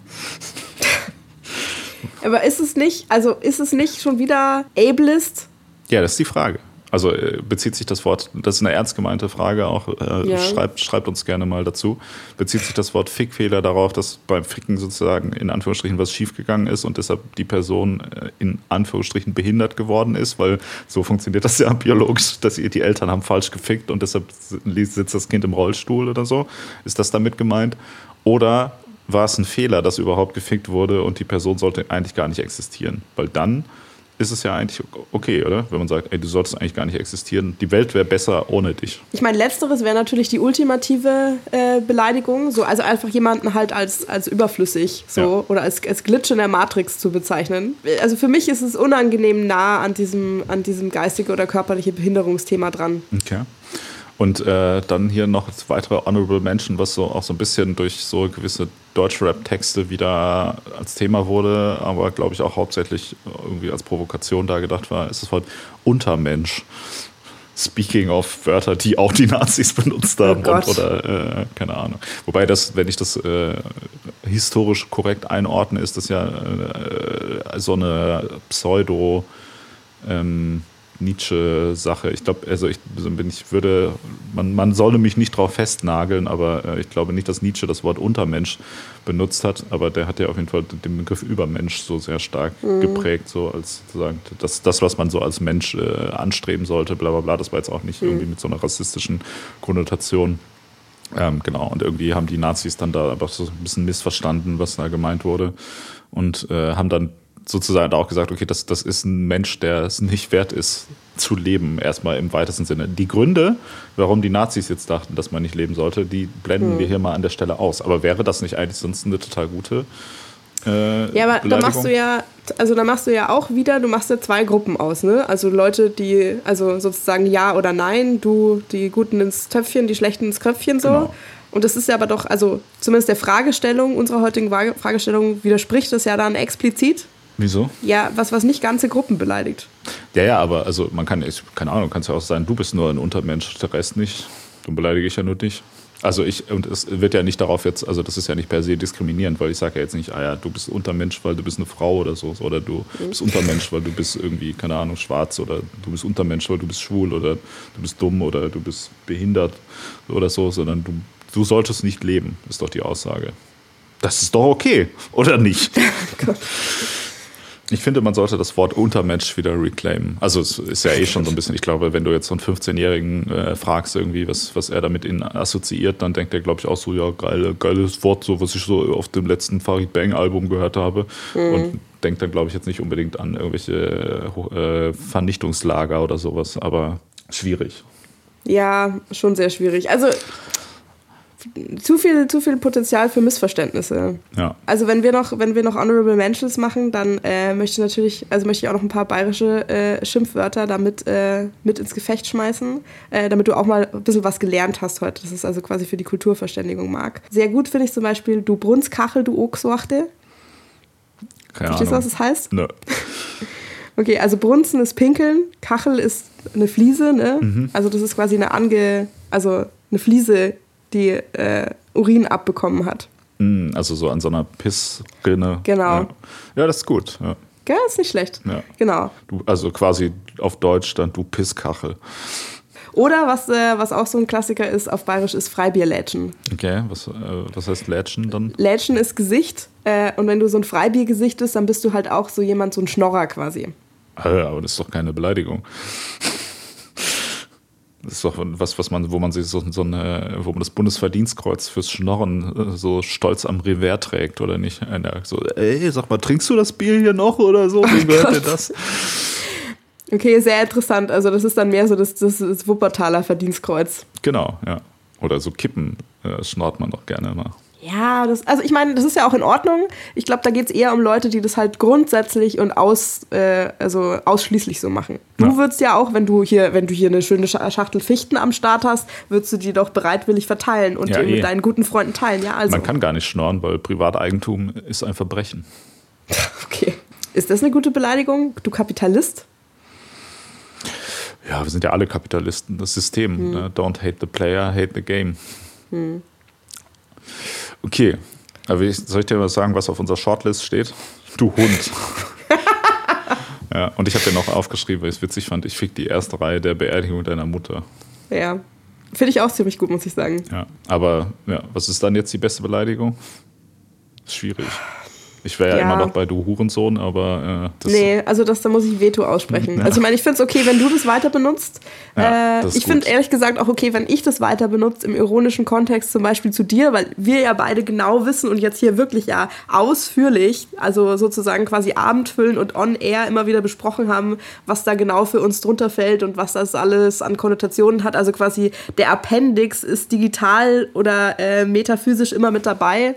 Aber ist es nicht, also ist es nicht schon wieder ableist? Ja, das ist die Frage. Also äh, bezieht sich das Wort, das ist eine ernst gemeinte Frage auch, äh, ja. schreibt, schreibt uns gerne mal dazu, bezieht sich das Wort Fickfehler darauf, dass beim Ficken sozusagen in Anführungsstrichen was schiefgegangen ist und deshalb die Person äh, in Anführungsstrichen behindert geworden ist, weil so funktioniert das ja biologisch, dass die Eltern haben falsch gefickt und deshalb sitzt das Kind im Rollstuhl oder so. Ist das damit gemeint? Oder war es ein Fehler, dass überhaupt gefickt wurde und die Person sollte eigentlich gar nicht existieren? Weil dann ist es ja eigentlich okay, oder? Wenn man sagt, ey, du solltest eigentlich gar nicht existieren. Die Welt wäre besser ohne dich. Ich meine, letzteres wäre natürlich die ultimative äh, Beleidigung. So, also einfach jemanden halt als, als überflüssig so, ja. oder als, als Glitch in der Matrix zu bezeichnen. Also für mich ist es unangenehm nah an diesem, an diesem geistige oder körperliche Behinderungsthema dran. Okay. Und äh, dann hier noch weitere Honorable Mention, was so auch so ein bisschen durch so gewisse Deutschrap-Texte wieder als Thema wurde, aber glaube ich auch hauptsächlich irgendwie als Provokation da gedacht war, ist das Wort Untermensch. Speaking of Wörter, die auch die Nazis benutzt haben oh und, oder äh, keine Ahnung. Wobei das, wenn ich das äh, historisch korrekt einordne, ist das ja äh, so eine Pseudo- ähm, Nietzsche-Sache. Ich glaube, also ich, ich würde, man, man solle mich nicht drauf festnageln, aber äh, ich glaube nicht, dass Nietzsche das Wort Untermensch benutzt hat, aber der hat ja auf jeden Fall den Begriff Übermensch so sehr stark mhm. geprägt, so als sozusagen das, das, was man so als Mensch äh, anstreben sollte, bla bla bla. Das war jetzt auch nicht mhm. irgendwie mit so einer rassistischen Konnotation. Ähm, genau, und irgendwie haben die Nazis dann da einfach so ein bisschen missverstanden, was da gemeint wurde und äh, haben dann sozusagen auch gesagt, okay, das, das ist ein Mensch, der es nicht wert ist, zu leben, erstmal im weitesten Sinne. Die Gründe, warum die Nazis jetzt dachten, dass man nicht leben sollte, die blenden hm. wir hier mal an der Stelle aus. Aber wäre das nicht eigentlich sonst eine total gute äh, ja, aber da machst du ja, also da machst du ja auch wieder, du machst ja zwei Gruppen aus, ne? Also Leute, die, also sozusagen Ja oder Nein, du die Guten ins Töpfchen, die Schlechten ins Köpfchen so. Genau. Und das ist ja aber doch, also zumindest der Fragestellung, unserer heutigen Fragestellung widerspricht das ja dann explizit. Wieso? Ja, was, was nicht ganze Gruppen beleidigt. Ja, ja, aber also man kann, keine Ahnung, kann es ja auch sein, du bist nur ein Untermensch, der Rest nicht. Dann beleidige ich ja nur dich. Also ich, und es wird ja nicht darauf jetzt, also das ist ja nicht per se diskriminierend, weil ich sage ja jetzt nicht, ah ja, du bist Untermensch, weil du bist eine Frau oder so, oder du mhm. bist Untermensch, weil du bist irgendwie, keine Ahnung, schwarz oder du bist Untermensch, weil du bist schwul oder du bist dumm oder du bist behindert oder so, sondern du, du solltest nicht leben, ist doch die Aussage. Das ist doch okay, oder nicht? Ich finde, man sollte das Wort Untermensch wieder reclaimen. Also es ist ja eh schon so ein bisschen, ich glaube, wenn du jetzt so einen 15-Jährigen äh, fragst, irgendwie, was, was er damit in assoziiert, dann denkt er, glaube ich, auch so, ja, geile, geiles Wort, so was ich so auf dem letzten Farid Bang-Album gehört habe. Mhm. Und denkt dann, glaube ich, jetzt nicht unbedingt an irgendwelche äh, Vernichtungslager oder sowas, aber schwierig. Ja, schon sehr schwierig. Also zu viel, zu viel Potenzial für Missverständnisse. Ja. Also wenn wir noch, wenn wir noch Honorable Mentions machen, dann äh, möchte ich natürlich, also möchte ich auch noch ein paar bayerische äh, Schimpfwörter damit äh, mit ins Gefecht schmeißen, äh, damit du auch mal ein bisschen was gelernt hast heute. Das ist also quasi für die Kulturverständigung mag. Sehr gut finde ich zum Beispiel du Brunskachel, du Ochswachte. Keine Verstehst du, was das heißt? Nö. Okay, also Brunzen ist Pinkeln, Kachel ist eine Fliese, ne? Mhm. Also das ist quasi eine ange, also eine Fliese die äh, Urin abbekommen hat. Mm, also so an so einer Pissrinne. Genau. Ja, ja das ist gut. Ja. Ja, ist nicht schlecht. Ja. Genau. Du, also quasi auf Deutsch dann du Pisskachel. Oder was, äh, was auch so ein Klassiker ist, auf Bayerisch ist Freibierlätschen. Okay, was, äh, was heißt Lätschen dann? Lätschen ist Gesicht. Äh, und wenn du so ein Freibiergesicht bist, dann bist du halt auch so jemand, so ein Schnorrer quasi. Ah, aber das ist doch keine Beleidigung. Das ist doch was, was man, wo man sich so, so eine, wo man das Bundesverdienstkreuz fürs Schnorren äh, so stolz am Revers trägt, oder nicht? Einer so, ey, sag mal, trinkst du das Bier hier noch oder so? Wie gehört dir das? Okay, sehr interessant. Also, das ist dann mehr so das, das, das Wuppertaler Verdienstkreuz. Genau, ja. Oder so Kippen äh, schnort man doch gerne mal. Ja, das, also ich meine, das ist ja auch in Ordnung. Ich glaube, da geht es eher um Leute, die das halt grundsätzlich und aus, äh, also ausschließlich so machen. Du ja. würdest ja auch, wenn du hier, wenn du hier eine schöne Schachtel Fichten am Start hast, würdest du die doch bereitwillig verteilen und ja, eh. mit deinen guten Freunden teilen. Ja, also. Man kann gar nicht schnorren, weil Privateigentum ist ein Verbrechen. Okay. Ist das eine gute Beleidigung? Du Kapitalist? Ja, wir sind ja alle Kapitalisten. Das System. Hm. Ne? Don't hate the player, hate the game. Hm. Okay. Aber soll ich dir mal sagen, was auf unserer Shortlist steht? Du Hund. ja, und ich habe dir noch aufgeschrieben, weil ich es witzig fand, ich fick die erste Reihe der Beerdigung deiner Mutter. Ja. Finde ich auch ziemlich gut, muss ich sagen. Ja, aber ja, was ist dann jetzt die beste Beleidigung? Schwierig. Ich wäre ja, ja, immer noch bei du Hurensohn, aber. Äh, nee, also das, da muss ich Veto aussprechen. Ja. Also ich meine, ich finde es okay, wenn du das weiter benutzt. Ja, äh, ich finde ehrlich gesagt auch okay, wenn ich das weiter benutze im ironischen Kontext, zum Beispiel zu dir, weil wir ja beide genau wissen und jetzt hier wirklich ja ausführlich, also sozusagen quasi abendfüllen und on air immer wieder besprochen haben, was da genau für uns drunter fällt und was das alles an Konnotationen hat. Also quasi der Appendix ist digital oder äh, metaphysisch immer mit dabei.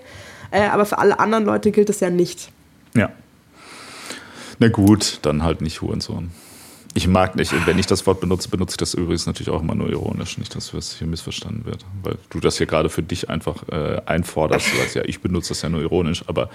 Äh, aber für alle anderen Leute gilt es ja nicht. Ja. Na gut, dann halt nicht Hurensohn. Ich mag nicht, wenn ich das Wort benutze, benutze ich das übrigens natürlich auch immer nur ironisch, nicht, dass es hier missverstanden wird. Weil du das hier gerade für dich einfach äh, einforderst. Du sagst ja, ich benutze das ja nur ironisch, aber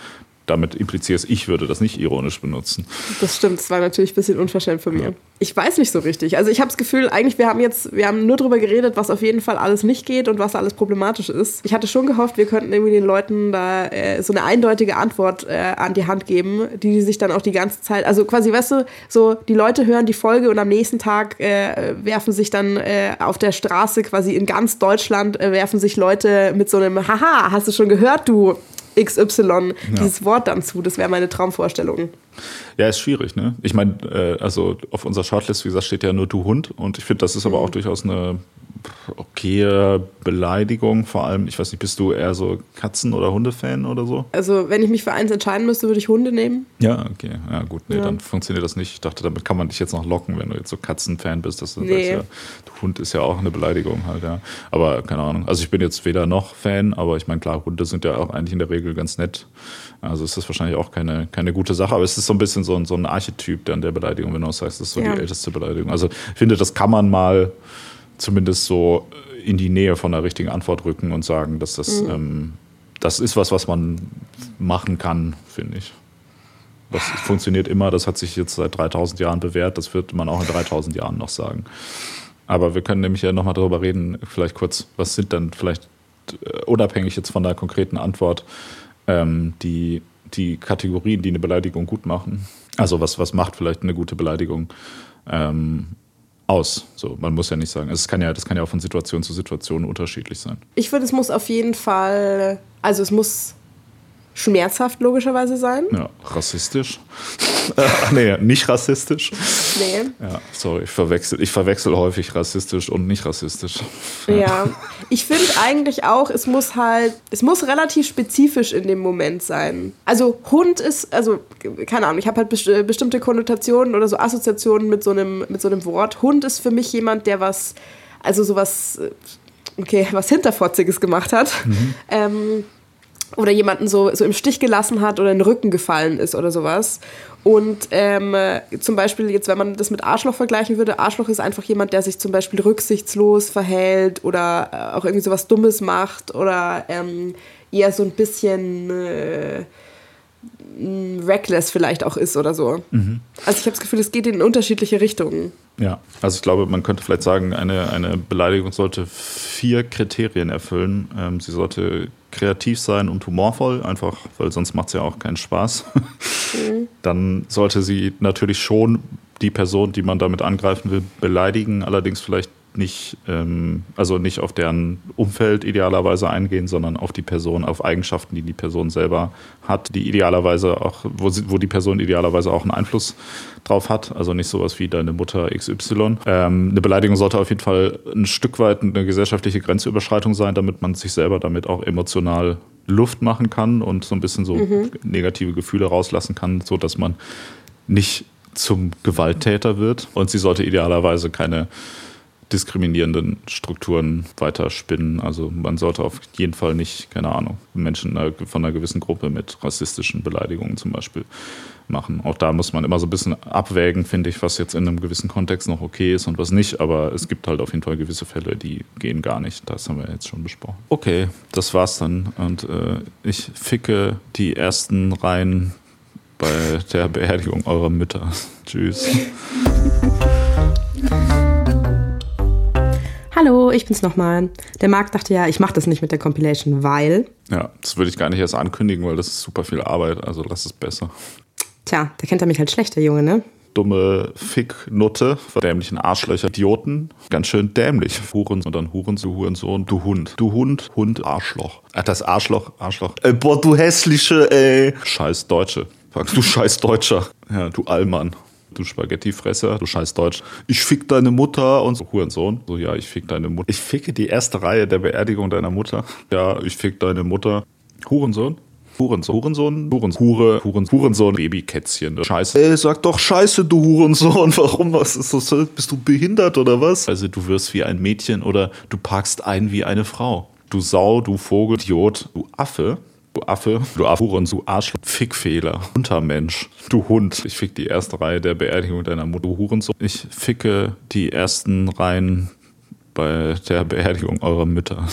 damit implizierst, ich würde das nicht ironisch benutzen. Das stimmt, das war natürlich ein bisschen unverschämt von mir. Ja. Ich weiß nicht so richtig. Also ich habe das Gefühl, eigentlich, wir haben jetzt, wir haben nur darüber geredet, was auf jeden Fall alles nicht geht und was alles problematisch ist. Ich hatte schon gehofft, wir könnten irgendwie den Leuten da äh, so eine eindeutige Antwort äh, an die Hand geben, die, die sich dann auch die ganze Zeit, also quasi, weißt du, so die Leute hören die Folge und am nächsten Tag äh, werfen sich dann äh, auf der Straße quasi in ganz Deutschland, äh, werfen sich Leute mit so einem, haha, hast du schon gehört, du XY ja. dieses Wort dann zu. Das wäre meine Traumvorstellung. Ja, ist schwierig, ne? Ich meine, äh, also auf unserer Shortlist, wie gesagt, steht ja nur du Hund und ich finde, das ist aber auch durchaus eine okay Beleidigung. Vor allem, ich weiß nicht, bist du eher so Katzen- oder Hundefan oder so? Also, wenn ich mich für eins entscheiden müsste, würde ich Hunde nehmen. Ja, okay. Ja, gut. Nee, ja. dann funktioniert das nicht. Ich dachte, damit kann man dich jetzt noch locken, wenn du jetzt so Katzenfan bist. Das, nee. ja, Hund ist ja auch eine Beleidigung halt, ja. Aber keine Ahnung. Also, ich bin jetzt weder noch Fan, aber ich meine, klar, Hunde sind ja auch eigentlich in der Regel ganz nett. Also, ist das wahrscheinlich auch keine, keine gute Sache. Aber es ist so ein bisschen so ein, so ein Archetyp dann der Beleidigung, wenn du sagst, das ist so ja. die älteste Beleidigung. Also, ich finde, das kann man mal zumindest so in die Nähe von der richtigen Antwort rücken und sagen, dass das, mhm. ähm, das ist was, was man machen kann, finde ich. Das funktioniert immer, das hat sich jetzt seit 3000 Jahren bewährt, das wird man auch in 3000 Jahren noch sagen. Aber wir können nämlich ja nochmal darüber reden, vielleicht kurz, was sind dann vielleicht äh, unabhängig jetzt von der konkreten Antwort ähm, die, die Kategorien, die eine Beleidigung gut machen. Also was, was macht vielleicht eine gute Beleidigung? Ähm, aus. So, man muss ja nicht sagen. Es kann ja, das kann ja auch von Situation zu Situation unterschiedlich sein. Ich finde, es muss auf jeden Fall, also es muss schmerzhaft logischerweise sein. Ja, rassistisch. Ach nee, nicht rassistisch. Nee. Ja, sorry, ich verwechsel, ich verwechsel häufig rassistisch und nicht rassistisch. Ja, ja. ich finde eigentlich auch, es muss halt, es muss relativ spezifisch in dem Moment sein. Also Hund ist, also keine Ahnung, ich habe halt bestimmte Konnotationen oder so Assoziationen mit so einem, mit so einem Wort. Hund ist für mich jemand, der was, also sowas, okay, was Hinterfotziges gemacht hat. Mhm. Ähm, oder jemanden so, so im Stich gelassen hat oder in den Rücken gefallen ist oder sowas. Und ähm, zum Beispiel jetzt, wenn man das mit Arschloch vergleichen würde, Arschloch ist einfach jemand, der sich zum Beispiel rücksichtslos verhält oder äh, auch irgendwie sowas Dummes macht oder ähm, eher so ein bisschen äh, reckless vielleicht auch ist oder so. Mhm. Also ich habe das Gefühl, es geht in unterschiedliche Richtungen. Ja, also ich glaube, man könnte vielleicht sagen, eine, eine Beleidigung sollte vier Kriterien erfüllen. Ähm, sie sollte kreativ sein und humorvoll, einfach, weil sonst macht es ja auch keinen Spaß. Mhm. Dann sollte sie natürlich schon die Person, die man damit angreifen will, beleidigen, allerdings vielleicht nicht, ähm, also nicht auf deren Umfeld idealerweise eingehen, sondern auf die Person, auf Eigenschaften, die die Person selber hat, die idealerweise auch, wo, sie, wo die Person idealerweise auch einen Einfluss drauf hat. Also nicht sowas wie deine Mutter XY. Ähm, eine Beleidigung sollte auf jeden Fall ein Stück weit eine gesellschaftliche Grenzüberschreitung sein, damit man sich selber damit auch emotional Luft machen kann und so ein bisschen so mhm. negative Gefühle rauslassen kann, so dass man nicht zum Gewalttäter wird. Und sie sollte idealerweise keine diskriminierenden Strukturen weiter spinnen. Also man sollte auf jeden Fall nicht, keine Ahnung, Menschen von einer gewissen Gruppe mit rassistischen Beleidigungen zum Beispiel machen. Auch da muss man immer so ein bisschen abwägen, finde ich, was jetzt in einem gewissen Kontext noch okay ist und was nicht. Aber es gibt halt auf jeden Fall gewisse Fälle, die gehen gar nicht. Das haben wir jetzt schon besprochen. Okay, das war's dann. Und äh, ich ficke die ersten Reihen bei der Beerdigung eurer Mütter. Tschüss. Hallo, ich bin's nochmal. Der Marc dachte ja, ich mache das nicht mit der Compilation, weil. Ja, das würde ich gar nicht erst ankündigen, weil das ist super viel Arbeit. Also lass es besser. Tja, da kennt er mich halt schlecht, der Junge, ne? dumme Ficknutte, dämlichen Arschlöcher, Idioten, ganz schön dämlich. Huren und dann Huren zu Hurensohn, du Hund, du Hund, Hund, Arschloch. Ach, das Arschloch, Arschloch. Ey, boah, du hässliche, ey. Scheiß Deutsche. Du scheiß Deutscher. Ja, du Allmann du Spaghettifresser, du scheiß Deutsch. Ich fick deine Mutter und so, Hurensohn. So, ja, ich fick deine Mutter. Ich ficke die erste Reihe der Beerdigung deiner Mutter. Ja, ich fick deine Mutter. Hurensohn? Hurensohn, Hurensohn, Hurensohn, Hure, Huren, Hurensohn, Babykätzchen. Scheiße. Ey, sag doch Scheiße, du Hurensohn. Warum? Was ist das? Bist du behindert oder was? Also du wirst wie ein Mädchen oder du parkst ein wie eine Frau. Du Sau, du Vogel, Idiot, du Affe. Du Affe, du Affuren, du Arschloch, Fickfehler, Untermensch, du Hund. Ich fick die erste Reihe der Beerdigung deiner Mutter, du Hurensohn. Ich ficke die ersten Reihen bei der Beerdigung eurer Mütter.